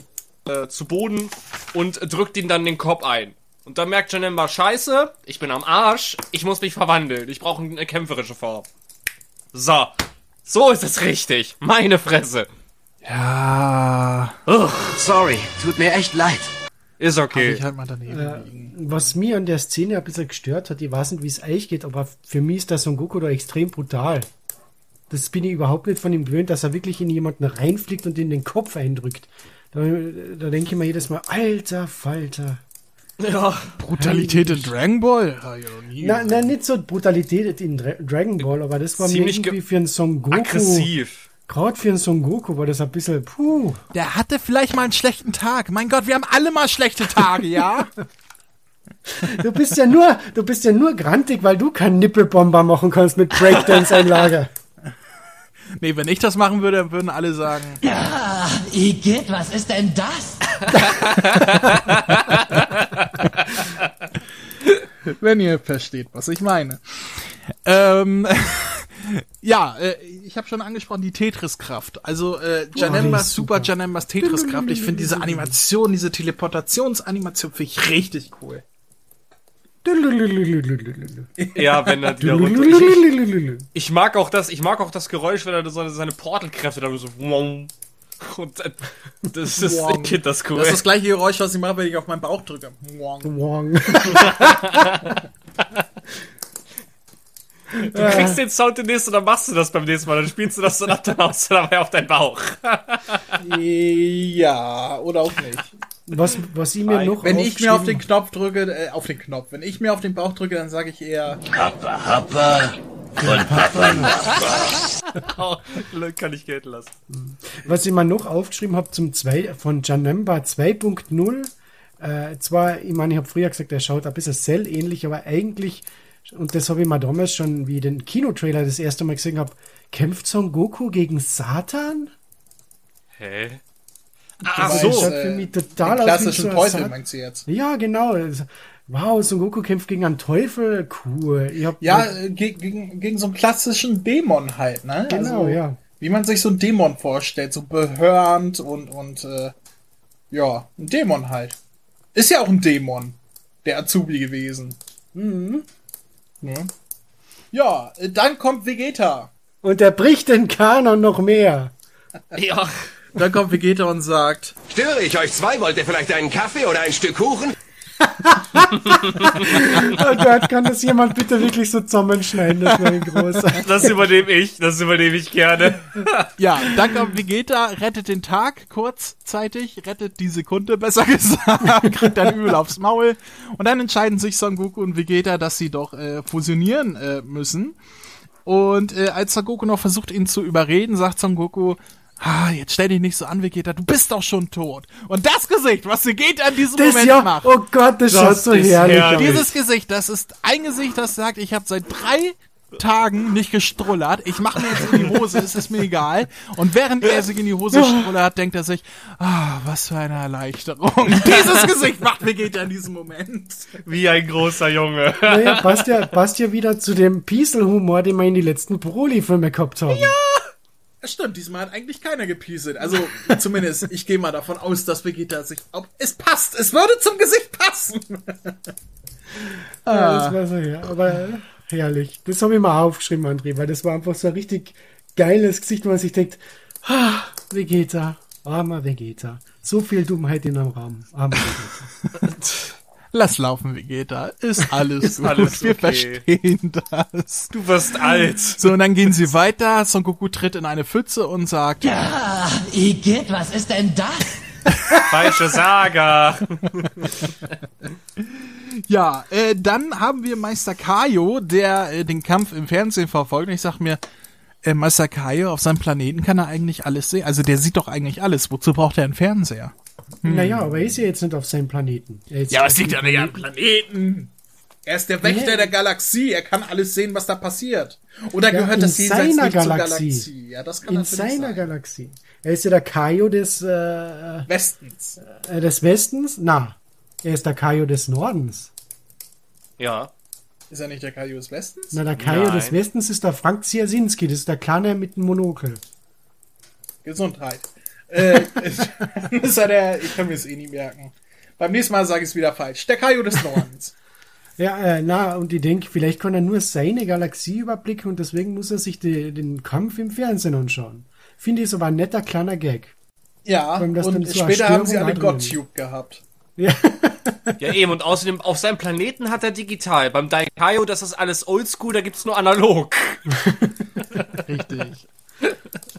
äh, zu Boden und drückt ihn dann den Kopf ein. Und dann merkt Janemba, scheiße, ich bin am Arsch, ich muss mich verwandeln, ich brauche eine kämpferische Form. So, so ist es richtig, meine Fresse. Ja, Sorry, tut mir echt leid. Ist okay. ich halt mal daneben liegen. Was mir an der Szene ein bisschen gestört hat, ich weiß nicht, wie es euch geht, aber für mich ist der Son Goku da extrem brutal. Das bin ich überhaupt nicht von ihm gewöhnt, dass er wirklich in jemanden reinfliegt und in den Kopf eindrückt. Da, da denke ich mir jedes Mal, alter Falter. Ja, Brutalität in Dragon Ball? Nie Na, na, nicht so Brutalität in Dra Dragon Ball, aber das war mir Ziemlich irgendwie ge- für einen Son Goku. aggressiv. Gerade für einen Son Goku war das ein bisschen, puh. Der hatte vielleicht mal einen schlechten Tag. Mein Gott, wir haben alle mal schlechte Tage, ja? Du bist ja nur, du bist ja nur grantig, weil du keinen Nippelbomber machen kannst mit Breakdance-Einlage. Nee, wenn ich das machen würde, dann würden alle sagen, Igitt, was ist denn das? wenn ihr versteht, was ich meine. Ähm, ja, äh, ich habe schon angesprochen, die Tetris-Kraft. Also äh, Janembas, ist Super super. Janembas Tetris-Kraft. Ich finde diese Animation, diese Teleportationsanimation finde ich richtig cool. Ja, wenn er wieder runter. Ich, ich, ich mag auch das, ich mag auch das Geräusch, wenn er so seine Portalkräfte dann so. Und das ist, ich finde das cool. Das ist das gleiche Geräusch, was ich mache, wenn ich auf meinen Bauch drücke. Wong. Du kriegst den Sound demnächst und dann machst du das beim nächsten Mal. Dann spielst du das so nach dann aus dabei auf deinen Bauch. Ja, oder auch nicht. Was, was ich mir noch Wenn ich mir auf den aufgeschrieben- Knopf drücke, äh, auf den Knopf, wenn ich mir auf den Bauch drücke, dann sage ich eher, Kann ich gelten lassen. Was ich mir noch aufgeschrieben habe zum zwei, von Janemba 2.0, äh, zwar, ich meine, ich habe früher gesagt, er schaut ein bisschen Cell ähnlich, aber eigentlich, und das habe ich mir damals schon, wie den Kinotrailer das erste Mal gesehen habe, kämpft Son Goku gegen Satan? Hä? Ach Ach Das so. äh, für mich den total aus wie klassischen so ein Teufel, meinst du jetzt? Ja, genau. Das- Wow, Son Goku kämpft gegen einen Teufel, cool. Ja, äh, ge gegen, gegen so einen klassischen Dämon halt, ne? Genau, ja. Wie man sich so einen Dämon vorstellt, so behörend und, und äh, ja, ein Dämon halt. Ist ja auch ein Dämon, der Azubi gewesen. Mhm. Ja, ja äh, dann kommt Vegeta. Und er bricht den Kanon noch mehr. Ja. Dann kommt Vegeta und sagt, Störe ich euch zwei? Wollt ihr vielleicht einen Kaffee oder ein Stück Kuchen? Oh Gott, kann das jemand bitte wirklich so zusammenschneiden? Das wäre ein großer. Das übernehme ich, das übernehme ich gerne. ja, dann kommt Vegeta, rettet den Tag kurzzeitig, rettet die Sekunde, besser gesagt, kriegt dann übel aufs Maul. Und dann entscheiden sich Son Goku und Vegeta, dass sie doch äh, fusionieren äh, müssen. Und äh, als Son Goku noch versucht, ihn zu überreden, sagt Son Goku, ah, jetzt stell dich nicht so an, Vegeta, du bist doch schon tot. Und das Gesicht, was Vegeta in diesem Das Moment ja, macht, oh Gott, das, schaut so ist herrlich herrlich. aus. dieses Gesicht, das ist ein Gesicht, das sagt, ich habe seit drei Tagen nicht gestrullert. Ich mache mir jetzt in die Hose, es ist mir egal. Und während er sich in die Hose strullert, denkt er sich, ah, was für eine Erleichterung. Dieses Gesicht macht Vegeta in diesem Moment. Wie ein großer Junge. Naja, passt ja, passt ja wieder zu dem Pieselhumor, den wir in die letzten Broly-Filme gehabt haben. Ja. Stimmt, diesmal hat eigentlich keiner gepieselt. Also zumindest, ich gehe mal davon aus, dass Vegeta sich... Ob, es passt, es würde zum Gesicht passen. das war so, ja, aber herrlich. Das habe ich mal aufgeschrieben, André, weil das war einfach so ein richtig geiles Gesicht, wo man sich denkt, ah, Vegeta, armer Vegeta. So viel Dummheit in einem Raum. Armer Vegeta. Lass laufen, Vegeta. Ist alles gut. alles Wir okay. verstehen das. Du wirst alt. So, und dann gehen sie weiter. Son Goku tritt in eine Pfütze und sagt, Ah, Igitt, was ist denn das? Falsche Saga. Ja, äh, dann haben wir Meister Kaio, der äh, den Kampf im Fernsehen verfolgt. Und ich sag mir, äh, Meister Kaio, auf seinem Planeten kann er eigentlich alles sehen. Also der sieht doch eigentlich alles. Wozu braucht er einen Fernseher? Naja, aber er ist ja jetzt nicht auf seinem Planeten. Er ist Ja, was auf liegt dem ja nicht am Planeten? Er ist der Wächter Nee. der Galaxie. Er kann alles sehen, was da passiert. Oder Ja, gehört das jenseits seiner nicht zur Galaxie. Galaxie? Ja, das kann in seiner sein. Galaxie. Er ist ja der Kaio des, äh, Westens. äh, des Westens. Na, er ist der Kaio des Nordens. Ja. Ist er nicht der Kaio des Westens? Na, der Kaio Nein. des Westens ist der Frank Ziasinski. Das ist der Kleine mit dem Monokel. Gesundheit. Äh, ist er der, ich kann mir es eh nie merken. Beim nächsten Mal sage ich es wieder falsch. Der Kaio des Nordens. Ja, äh, na, und ich denke, vielleicht kann er nur seine Galaxie überblicken und deswegen muss er sich die, den Kampf im Fernsehen anschauen. Finde ich so war ein netter kleiner Gag. Ja, und später haben sie alle GodTube gehabt. Ja, Ja, eben. Und außerdem, auf seinem Planeten hat er digital. Beim Daikaio, das ist alles oldschool, da gibt's nur analog. Richtig.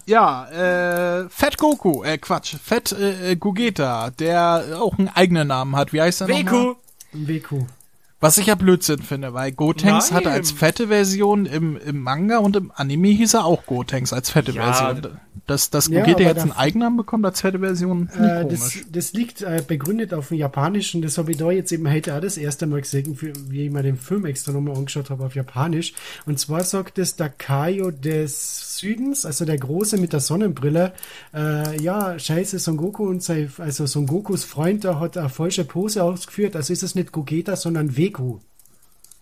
Ja, äh, Fett Goku, äh, Quatsch, Fett äh, Gogeta, der auch einen eigenen Namen hat. Wie heißt er nochmal? Weku. Weku. Was ich ja Blödsinn finde, weil Gotenks Nein. hatte als fette Version im, im Manga und im Anime hieß er auch Gotenks als fette Ja. Version. Dass, dass Ja, Gogeta jetzt da- einen Eigennamen bekommt als fette Version, finde Äh, das, das liegt äh, begründet auf dem Japanischen. Das habe ich da jetzt eben heute auch das erste Mal gesehen, für, wie ich mir den Film extra nochmal angeschaut habe auf Japanisch. Und zwar sagt es der Kaio des Südens, also der Große mit der Sonnenbrille, äh, ja, scheiße, Son Goku und sein, also Son Gokus Freund, da hat eine falsche Pose ausgeführt. Also ist es nicht Gogeta, sondern Weku.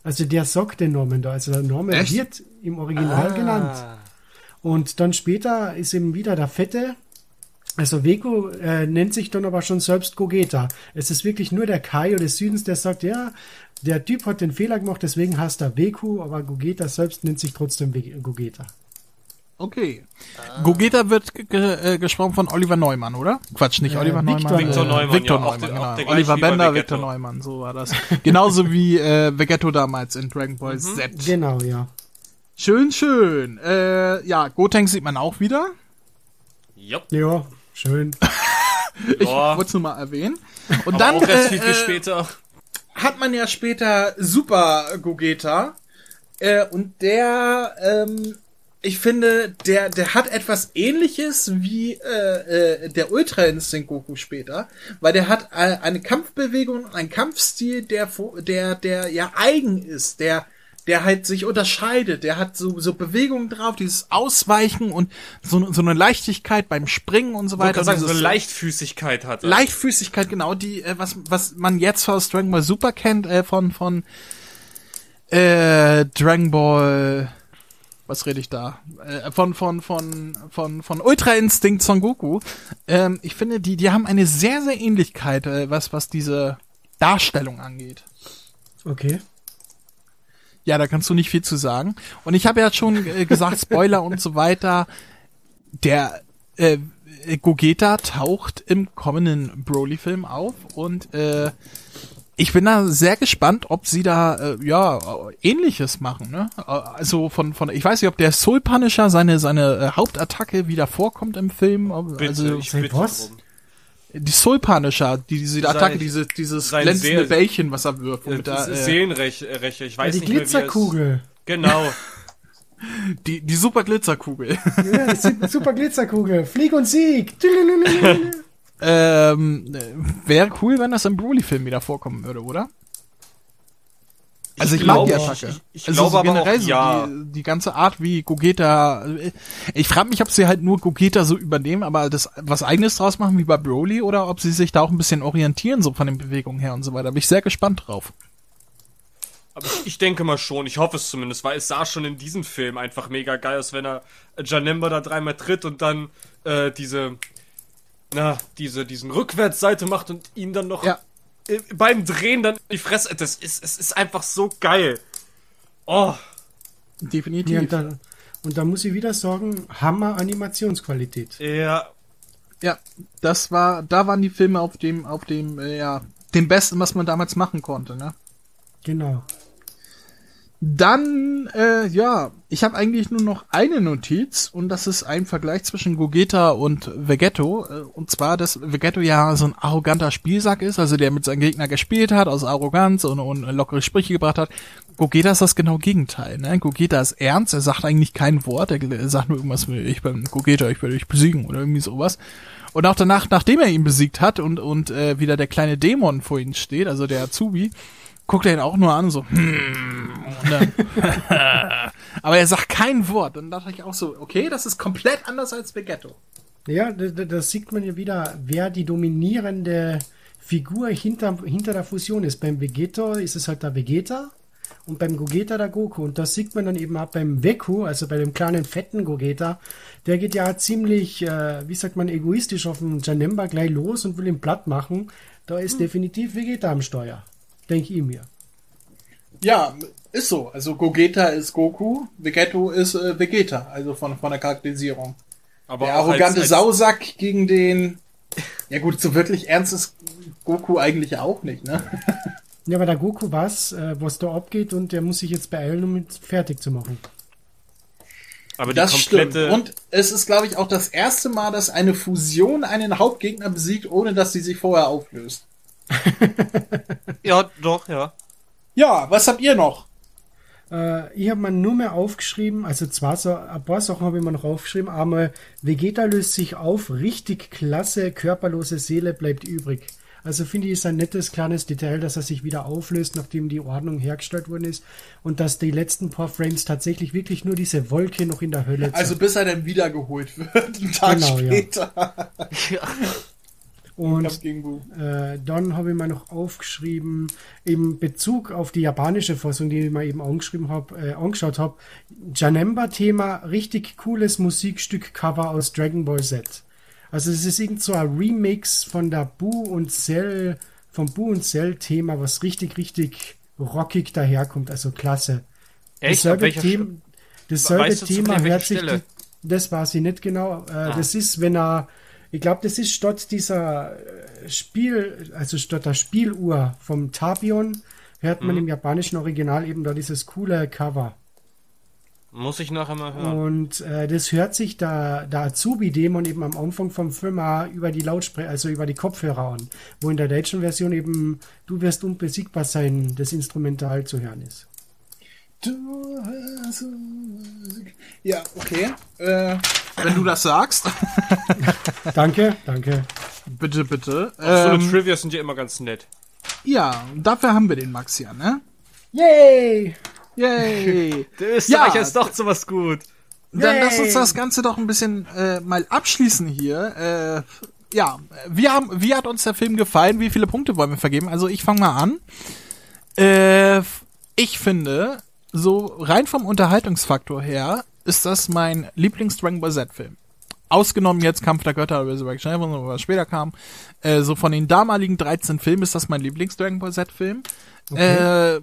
Also der sagt den Namen da. Also der Name Echt? wird im Original genannt. Und dann später ist eben wieder der Fette. Also Weko äh, nennt sich dann aber schon selbst Gogeta. Es ist wirklich nur der Kaio des Südens, der sagt, ja, der Typ hat den Fehler gemacht, deswegen heißt er Weku, aber Gogeta selbst nennt sich trotzdem Gogeta. Okay. Gogeta wird ge ge äh, gesprochen von Oliver Neumann, oder? Quatsch, nicht Äh, Oliver Victor Neumann. Victor äh, Neumann, Victor ja, Neumann, auch genau. Oliver Bender. Victor Neumann, so war das. Genauso wie äh, Vegetto damals in Dragon Ball Z. Genau, ja. Schön, schön. Äh, ja, Gotenks sieht man auch wieder. Jupp. Ja, schön. Ich Ja. wollte es nur mal erwähnen. Und Aber dann auch erst äh, viel, viel äh, später. hat man ja später Super Gogeta. Äh, und der, ähm, ich finde, der, der hat etwas ähnliches wie äh, äh, der Ultra Instinct Goku später, weil der hat äh, eine Kampfbewegung einen Kampfstil, der, der, der ja eigen ist, der, der halt sich unterscheidet, der hat so, so Bewegungen drauf, dieses Ausweichen und so, so eine Leichtigkeit beim Springen und so weiter. wollte sagen, so Dieses- Leichtfüßigkeit hat er. Leichtfüßigkeit, genau, die, äh, was, was man jetzt aus Dragon Ball Super kennt, äh, von, von, äh, Dragon Ball, was rede ich da? Äh, von, von, von, von, von Ultra Instinct Son Goku. Ähm, ich finde, die, die haben eine sehr, sehr Ähnlichkeit, äh, was, was diese Darstellung angeht. Okay. Ja, da kannst du nicht viel zu sagen. Und ich habe ja schon äh, gesagt, Spoiler und so weiter. Der äh, Gogeta taucht im kommenden Broly-Film auf und äh, ich bin da sehr gespannt, ob sie da äh, ja ähnliches machen. Ne? Äh, Also von von ich weiß nicht, ob der Soul Punisher seine seine äh, Hauptattacke wieder vorkommt im Film. Ob, Bitte, also ich bitte was? die Soul Punisher, die, diese Attacke, Sein- diese dieses glänzende Seel- Bällchen, was er wirft, Äh, womit das er, ist äh, ich weiß die nicht mehr, wie Glitzerkugel. Genau. die die super Glitzerkugel. Ja, die Su- super Glitzerkugel. Flieg und Sieg. Ähm, äh, wäre cool, wenn das im Broly-Film wieder vorkommen würde, oder? Also ich, mag die Attacke. ich- ich also glaube aber generell auch, so ja. die, die ganze Art, wie Gogeta. äh, Ich frage mich, ob sie halt nur Gogeta so übernehmen, aber das was eigenes draus machen wie bei Broly oder ob sie sich da auch ein bisschen orientieren so von den Bewegungen her und so weiter. Bin ich sehr gespannt drauf. Aber ich, ich denke mal schon, ich hoffe es zumindest, weil es sah schon in diesem Film einfach mega geil aus, wenn er Janemba da dreimal tritt und dann äh, diese, na, diese, diesen Rückwärtsseite macht und ihn dann noch Ja. äh, beim Drehen dann in die Fresse. Das ist, es ist einfach so geil. Oh, Definitiv. Ja, und, da, und da muss ich wieder sagen, Hammer Animationsqualität. ja. Ja, das war, da waren die Filme auf dem, auf dem, äh, ja, dem Besten, was man damals machen konnte, ne? Genau. Dann, äh, ja, ich habe eigentlich nur noch eine Notiz und das ist ein Vergleich zwischen Gogeta und Vegetto. Äh, und zwar, dass Vegetto ja so ein arroganter Spielsack ist, also der mit seinem Gegner gespielt hat, aus Arroganz und, und lockere Sprüche gebracht hat. Gogeta ist das genau Gegenteil. Ne? Gogeta ist ernst, er sagt eigentlich kein Wort, er sagt nur irgendwas wie, ich bin Gogeta, ich werde dich besiegen oder irgendwie sowas. Und auch danach, nachdem er ihn besiegt hat und, und äh, wieder der kleine Dämon vor ihm steht, also der Azubi, guckt er ihn auch nur an, so, hm, dann, aber er sagt kein Wort. Dann dachte ich auch so, okay, das ist komplett anders als Vegetto. Ja, da, da, da sieht man ja wieder, wer die dominierende Figur hinter, hinter der Fusion ist. Beim Vegeta ist es halt der Vegeta und beim Gogeta der Goku. Und das sieht man dann eben auch beim Veku, also bei dem kleinen fetten Gogeta. Der geht ja ziemlich, äh, wie sagt man, egoistisch auf den Janemba gleich los und will ihn platt machen. Da ist definitiv Vegeta am Steuer. Denke ich mir. Ja, ist so. Also Gogeta ist Goku, Vegetto ist äh, Vegeta, also von, von der Charakterisierung. Aber der arrogante als, als, Sausack gegen den, ja gut, so wirklich ernst ist Goku eigentlich auch nicht, ne? Ja, aber der Goku weiß, äh, was da abgeht und der muss sich jetzt beeilen, um es fertig zu machen. aber Das stimmt. Und es ist, glaube ich, auch das erste Mal, dass eine Fusion einen Hauptgegner besiegt, ohne dass sie sich vorher auflöst. ja, doch, ja. Ja, was habt ihr noch? Äh, ich habe mir nur mehr aufgeschrieben, also zwar so ein paar Sachen habe ich mir noch aufgeschrieben, einmal Vegeta löst sich auf, richtig klasse, körperlose Seele bleibt übrig. Also finde ich, ist ein nettes kleines Detail, dass er sich wieder auflöst, nachdem die Ordnung hergestellt worden ist und dass die letzten paar Frames tatsächlich wirklich nur diese Wolke noch in der Hölle Also bis er dann wiedergeholt wird, einen Tag Genau, ja. später. Und. Äh, dann habe ich mir noch aufgeschrieben, im Bezug auf die japanische Fassung, die ich mir eben angeschrieben habe, äh, angeschaut habe, Janemba-Thema, richtig cooles Musikstück-Cover aus Dragon Ball Z. Also es ist irgend so ein Remix von der Bu und Cell, vom Bu und Cell-Thema, was richtig, richtig rockig daherkommt, also klasse. Echt? Dasselbe, Thema, dasselbe Weißt du Thema hört sich, das weiß ich nicht genau. Äh, Ah. Das ist, wenn er, ich glaube, das ist statt dieser äh, Spiel, also statt der Spieluhr vom Tabion, hört Mhm. man im japanischen Original eben da dieses coole Cover. Muss ich nachher mal hören. Und äh, das hört sich der, der Azubi-Dämon eben am Anfang vom Film auch über die Lautsprecher, also über die Kopfhörer an, wo in der deutschen Version eben Du wirst unbesiegbar sein, das Instrumental zu hören ist. Du hast- Ja, okay. Äh, wenn du das sagst. Danke, danke. bitte, bitte. so eine Ähm, Trivia sind ja immer ganz nett. ja, dafür haben wir den Max ja, ne? Yay! Yay! Der Österreicher Ja. ist doch zu was gut. Dann Yay. lass uns das Ganze doch ein bisschen äh, mal abschließen hier. Äh, ja, wir haben, wie hat uns der Film gefallen? Wie viele Punkte wollen wir vergeben? Also ich fange mal an. Äh, ich finde, so rein vom Unterhaltungsfaktor her, ist das mein Lieblings-Dragon Ball Z-Film. Ausgenommen jetzt Kampf der Götter, Resurrection, was später kam. Äh, so von den damaligen 13 Filmen ist das mein Lieblings-Dragon Ball Z-Film. Äh,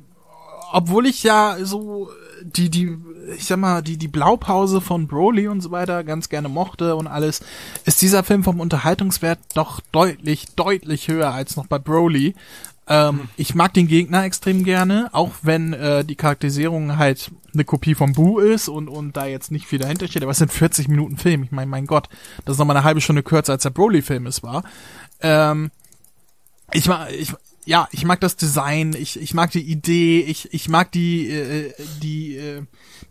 obwohl ich ja so die die ich sag mal die die Blaupause von Broly und so weiter ganz gerne mochte und alles ist dieser Film vom Unterhaltungswert doch deutlich deutlich höher als noch bei Broly. Ähm, ich mag den Gegner extrem gerne, auch wenn äh, die Charakterisierung halt eine Kopie von Boo ist und und da jetzt nicht viel dahinter steht. Aber es sind 40 Minuten Film. Ich meine, mein Gott, das ist noch mal eine halbe Stunde kürzer als der Broly-Film es war. Ähm, ich ich, ja, ich mag das Design, ich, ich mag die Idee, ich, ich mag die, äh, die, äh,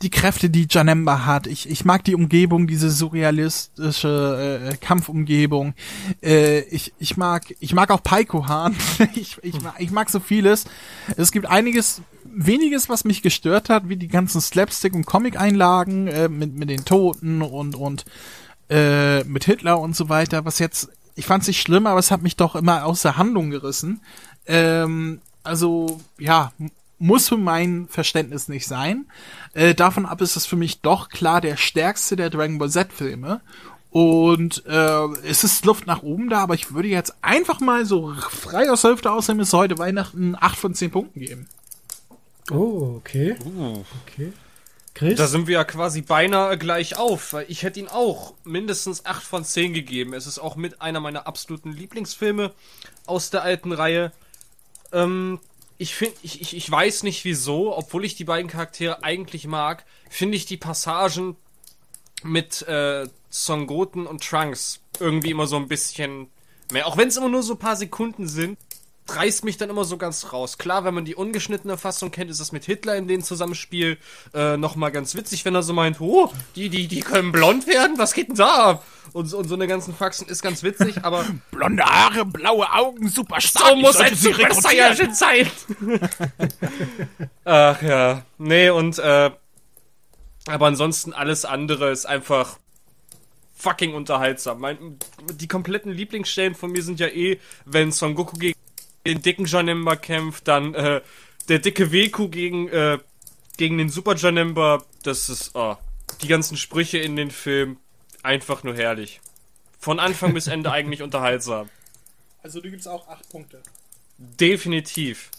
die Kräfte, die Janemba hat. Ich, ich mag die Umgebung, diese surrealistische äh, Kampfumgebung. Äh, ich, ich mag, ich mag auch Paiko-Han. ich, ich, mag, ich mag so vieles. Es gibt einiges, weniges, was mich gestört hat, wie die ganzen Slapstick- und Comic-Einlagen äh, mit, mit den Toten und, und äh, mit Hitler und so weiter, was jetzt, ich fand es nicht schlimm, aber es hat mich doch immer aus der Handlung gerissen. Ähm, also, ja, muss für mein Verständnis nicht sein. Äh, davon ab ist es für mich doch klar der stärkste der Dragon Ball Z-Filme. Und äh, es ist Luft nach oben da, aber ich würde jetzt einfach mal so frei aus der Hälfte ausnehmen, es heute Weihnachten 8 von 10 Punkten geben. Oh, okay. Okay. Chris? Da sind wir ja quasi beinahe gleich auf, weil ich hätte ihn auch mindestens 8 von 10 gegeben. Es ist auch mit einer meiner absoluten Lieblingsfilme aus der alten Reihe. Ähm, ich finde, ich, ich, ich weiß nicht wieso, obwohl ich die beiden Charaktere eigentlich mag, finde ich die Passagen mit äh, Son und Trunks irgendwie immer so ein bisschen mehr. Auch wenn es immer nur so ein paar Sekunden sind, reißt mich dann immer so ganz raus. Klar, wenn man die ungeschnittene Fassung kennt, ist das mit Hitler in dem Zusammenspiel äh, nochmal ganz witzig, wenn er so meint, oh, die, die, die können blond werden, was geht denn da ab? Und, so- und so eine ganzen Faxen ist ganz witzig, aber Blonde Haare, blaue Augen, super stark. so muss ein Super. Saiyajin sein. Ach ja. Nee, und äh, aber ansonsten alles andere ist einfach fucking unterhaltsam. Mein, die kompletten Lieblingsstellen von mir sind ja eh, wenn Son Goku gegen den dicken Janemba kämpft, dann äh, der dicke Weku gegen äh, gegen den Super Janemba. Das ist oh, die ganzen Sprüche in den Film einfach nur herrlich. Von Anfang bis Ende eigentlich unterhaltsam. Also du gibst auch 8 Punkte. Definitiv.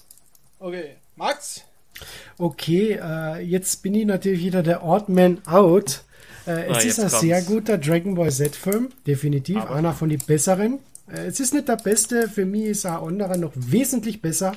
Okay. Max? Okay, äh, jetzt bin ich natürlich wieder der Odd Man Out. Äh, es Ah, ist ein kommt's. sehr guter Dragon Ball Z-Film, definitiv, einer von den besseren. Äh, es ist nicht der beste, für mich ist ein anderer noch wesentlich besser.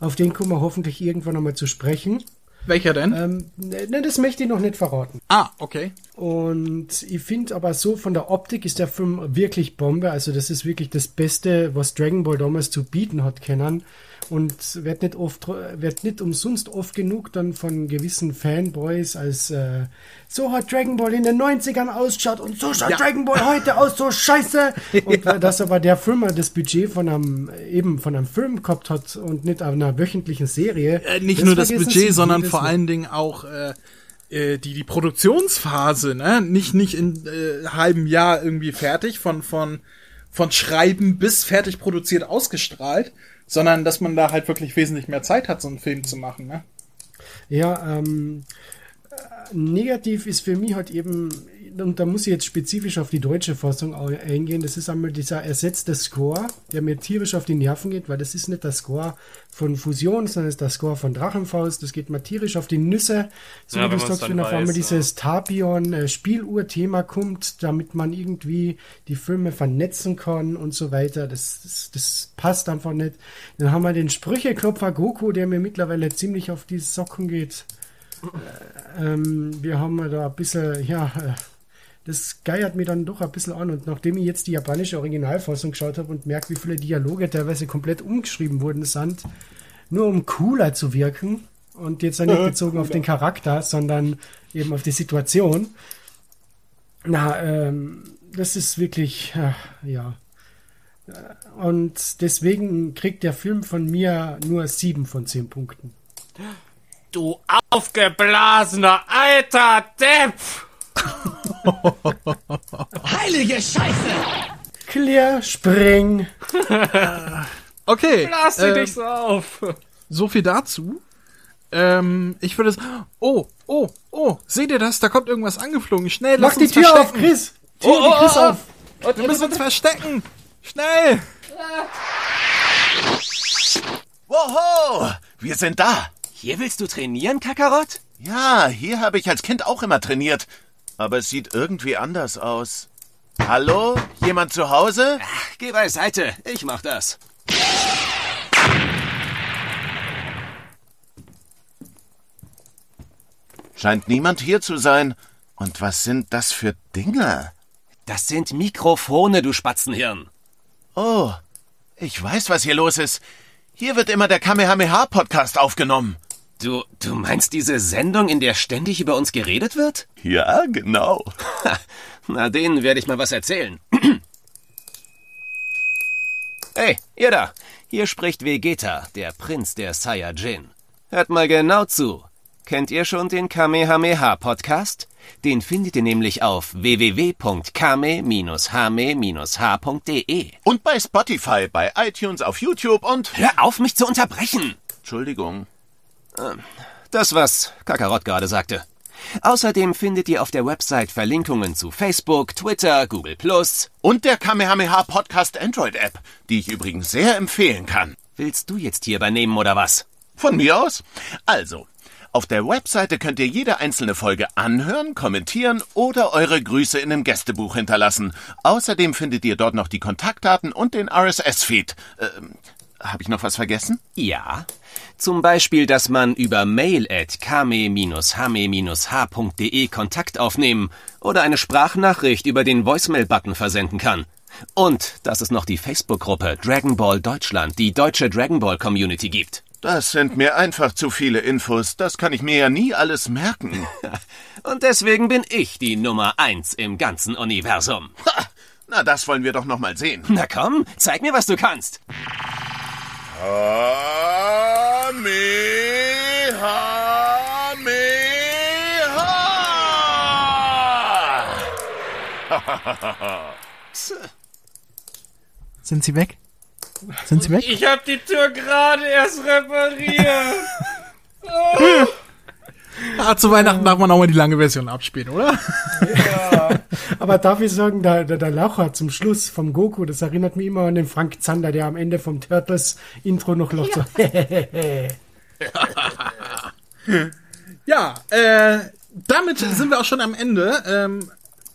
Auf den kommen wir hoffentlich irgendwann nochmal zu sprechen. Welcher denn? Ähm, ne, das möchte ich noch nicht verraten. ah, okay. Und ich finde aber so von der Optik ist der Film wirklich Bombe. Also das ist wirklich das Beste, was Dragon Ball damals zu bieten hat können. Und wird nicht oft, wird nicht umsonst oft genug dann von gewissen Fanboys als äh, so hat Dragon Ball in den 90ern ausgeschaut und so schaut Dragon Ball heute aus, so scheiße. Und äh, dass aber der Film das Budget von einem, eben von einem Film gehabt hat und nicht einer wöchentlichen Serie. Äh, nicht nur das Budget, sondern vor allen Dingen auch äh, äh, die die Produktionsphase, ne? Nicht nicht in äh, halbem Jahr irgendwie fertig von von von Schreiben bis fertig produziert ausgestrahlt, sondern dass man da halt wirklich wesentlich mehr Zeit hat, so einen Film zu machen, ne? Ja, ähm, äh, negativ ist für mich halt eben und da muss ich jetzt spezifisch auf die deutsche Fassung eingehen, das ist einmal dieser ersetzte Score, der mir tierisch auf die Nerven geht, weil das ist nicht der Score von Fusion, sondern das ist der Score von Drachenfaust, das geht mir tierisch auf die Nüsse, so Ja, wie du sagst, wenn auf einmal weiß, dieses Tapion-Spieluhr-Thema kommt, damit man irgendwie die Filme vernetzen kann und so weiter, das, das, das passt einfach nicht. Dann haben wir den Sprücheklopfer Goku, der mir mittlerweile ziemlich auf die Socken geht. Ähm, wir haben da ein bisschen, ja, äh, das geiert mir dann doch ein bisschen an. Und nachdem ich jetzt die japanische Originalfassung geschaut habe und merke, wie viele Dialoge teilweise komplett umgeschrieben worden sind, nur um cooler zu wirken und jetzt nicht bezogen auf den Charakter, sondern eben auf die Situation. Na, ähm, das ist wirklich, äh, ja. Äh, Und deswegen kriegt der Film von mir nur sieben von zehn Punkten. Du aufgeblasener alter Depp! Heilige Scheiße! Clear, spring. Okay. Lass dich ähm, so auf! So viel dazu. Ähm, ich würde es. Oh, oh, oh, seht ihr das? Da kommt irgendwas angeflogen. Schnell, Mach lass die uns Tür auf, verstecken. Chris! Tür die Chris auf! Wir müssen uns verstecken. Schnell. Woho! Wir sind da. Hier willst du trainieren, Kakarott? Ja, hier habe ich als Kind auch immer trainiert. Aber es sieht irgendwie anders aus. Hallo? Jemand zu Hause? Geh beiseite, ich mach das. Scheint niemand hier zu sein. Und was sind das für Dinge? Das sind Mikrofone, du Spatzenhirn. Oh, ich weiß, was hier los ist. Hier wird immer der Kamehameha-Podcast aufgenommen. Du, du meinst diese Sendung, in der ständig über uns geredet wird? Ja, genau. Na, denen werde ich mal was erzählen. hey, ihr da. Hier spricht Vegeta, der Prinz der Saiyajin. Hört mal genau zu. Kennt ihr schon den Kamehameha-Podcast? Den findet ihr nämlich auf www.kame-hame-h.de. Und bei Spotify, bei iTunes, auf YouTube und... Hör auf, mich zu unterbrechen! Entschuldigung. Das, was Kakarott gerade sagte. Außerdem findet ihr auf der Website Verlinkungen zu Facebook, Twitter, Google Plus. Und der Kamehameha Podcast Android App, die ich übrigens sehr empfehlen kann. Willst du jetzt hier übernehmen oder was? Von mir aus? Also, auf der Webseite könnt ihr jede einzelne Folge anhören, kommentieren oder eure Grüße in dem Gästebuch hinterlassen. Außerdem findet ihr dort noch die Kontaktdaten und den RSS-Feed. Ähm, habe ich noch was vergessen? Ja. Zum Beispiel, dass man über mail at kame-hame-h.de Kontakt aufnehmen oder eine Sprachnachricht über den Voicemail-Button versenden kann. Und dass es noch die Facebook-Gruppe Dragon Ball Deutschland, die deutsche Dragon Ball Community gibt. Das sind mir einfach zu viele Infos. Das kann ich mir ja nie alles merken. Und deswegen bin ich die Nummer eins im ganzen Universum. Ha, na, das wollen wir doch noch mal sehen. Na komm, zeig mir, was du kannst. Kamehameha! Sind sie weg? Sind sie weg? Ich hab die Tür gerade erst repariert! Ah, zu Weihnachten darf man auch mal die lange Version abspielen, oder? Aber darf ich sagen, der, der, der Laucher zum Schluss vom Goku, das erinnert mich immer an den Frank Zander, der am Ende vom Turtles-Intro noch lacht. So. Ja, äh, damit sind wir auch schon am Ende. Ähm,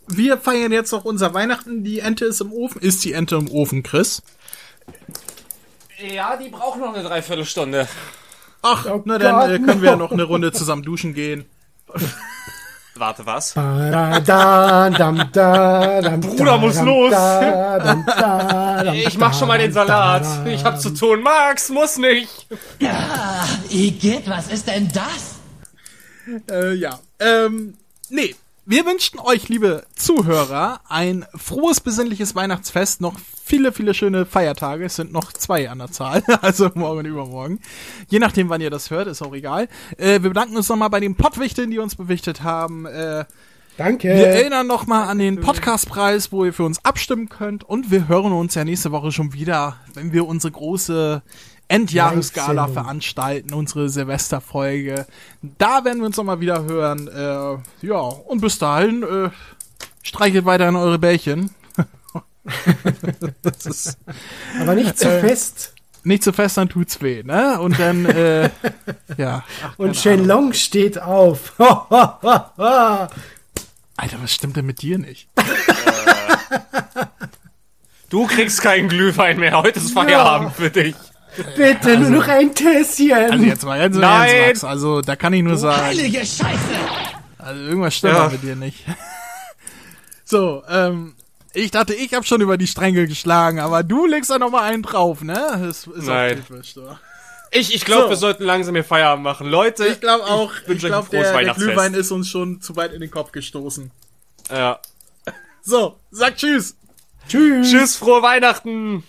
wir feiern jetzt noch unser Weihnachten. Die Ente ist im Ofen. Ist die Ente im Ofen, Chris? Ja, die braucht noch eine Dreiviertelstunde. Ach, Oh na dann Gott, äh, können wir no. noch eine Runde zusammen duschen gehen. Warte, was? Bruder muss los. Ich mach schon mal den Salat. Ich hab zu tun. Max, muss nicht. Igitt, was ist denn das? Äh, ja. Ähm, nee. Wir wünschen euch, liebe Zuhörer, ein frohes, besinnliches Weihnachtsfest, noch viele, viele schöne Feiertage. Es sind noch zwei an der Zahl, also morgen und übermorgen. Je nachdem, wann ihr das hört, ist auch egal. Äh, wir bedanken uns nochmal bei den Pottwichteln, die uns bewichtet haben. Äh, Danke. wir erinnern nochmal an den Podcastpreis, wo ihr für uns abstimmen könnt. Und wir hören uns ja nächste Woche schon wieder, wenn wir unsere große Endjahresgala veranstalten, unsere Silvesterfolge. Da werden wir uns nochmal wieder hören. Äh, ja, und bis dahin, äh, Streichelt weiter an eure Bällchen. das ist Aber nicht zu fest. nicht zu fest, dann tut's weh, ne? Und dann, äh, ja. Ach, Und Shenlong steht auf. Alter, was stimmt denn mit dir nicht? Du kriegst keinen Glühwein mehr. Heute ist Feierabend für dich. Bitte, nur noch ein Tässchen. Also jetzt mal ganz im Nein. Ernst, Max. Also da kann ich nur sagen, Heilige Scheiße! also irgendwas stimmt Ja. da mit dir nicht. so, ähm, ich dachte, ich hab schon über die Stränge geschlagen, aber du legst da noch mal einen drauf, ne? Das ist Nein. Ich, ich glaube, So. wir sollten langsam hier Feierabend machen. Leute, Ich glaube auch, ich, ein glaube, der, der. Glühwein ist uns schon zu weit in den Kopf gestoßen. ja. So, sag tschüss. Tschüss, frohe Weihnachten.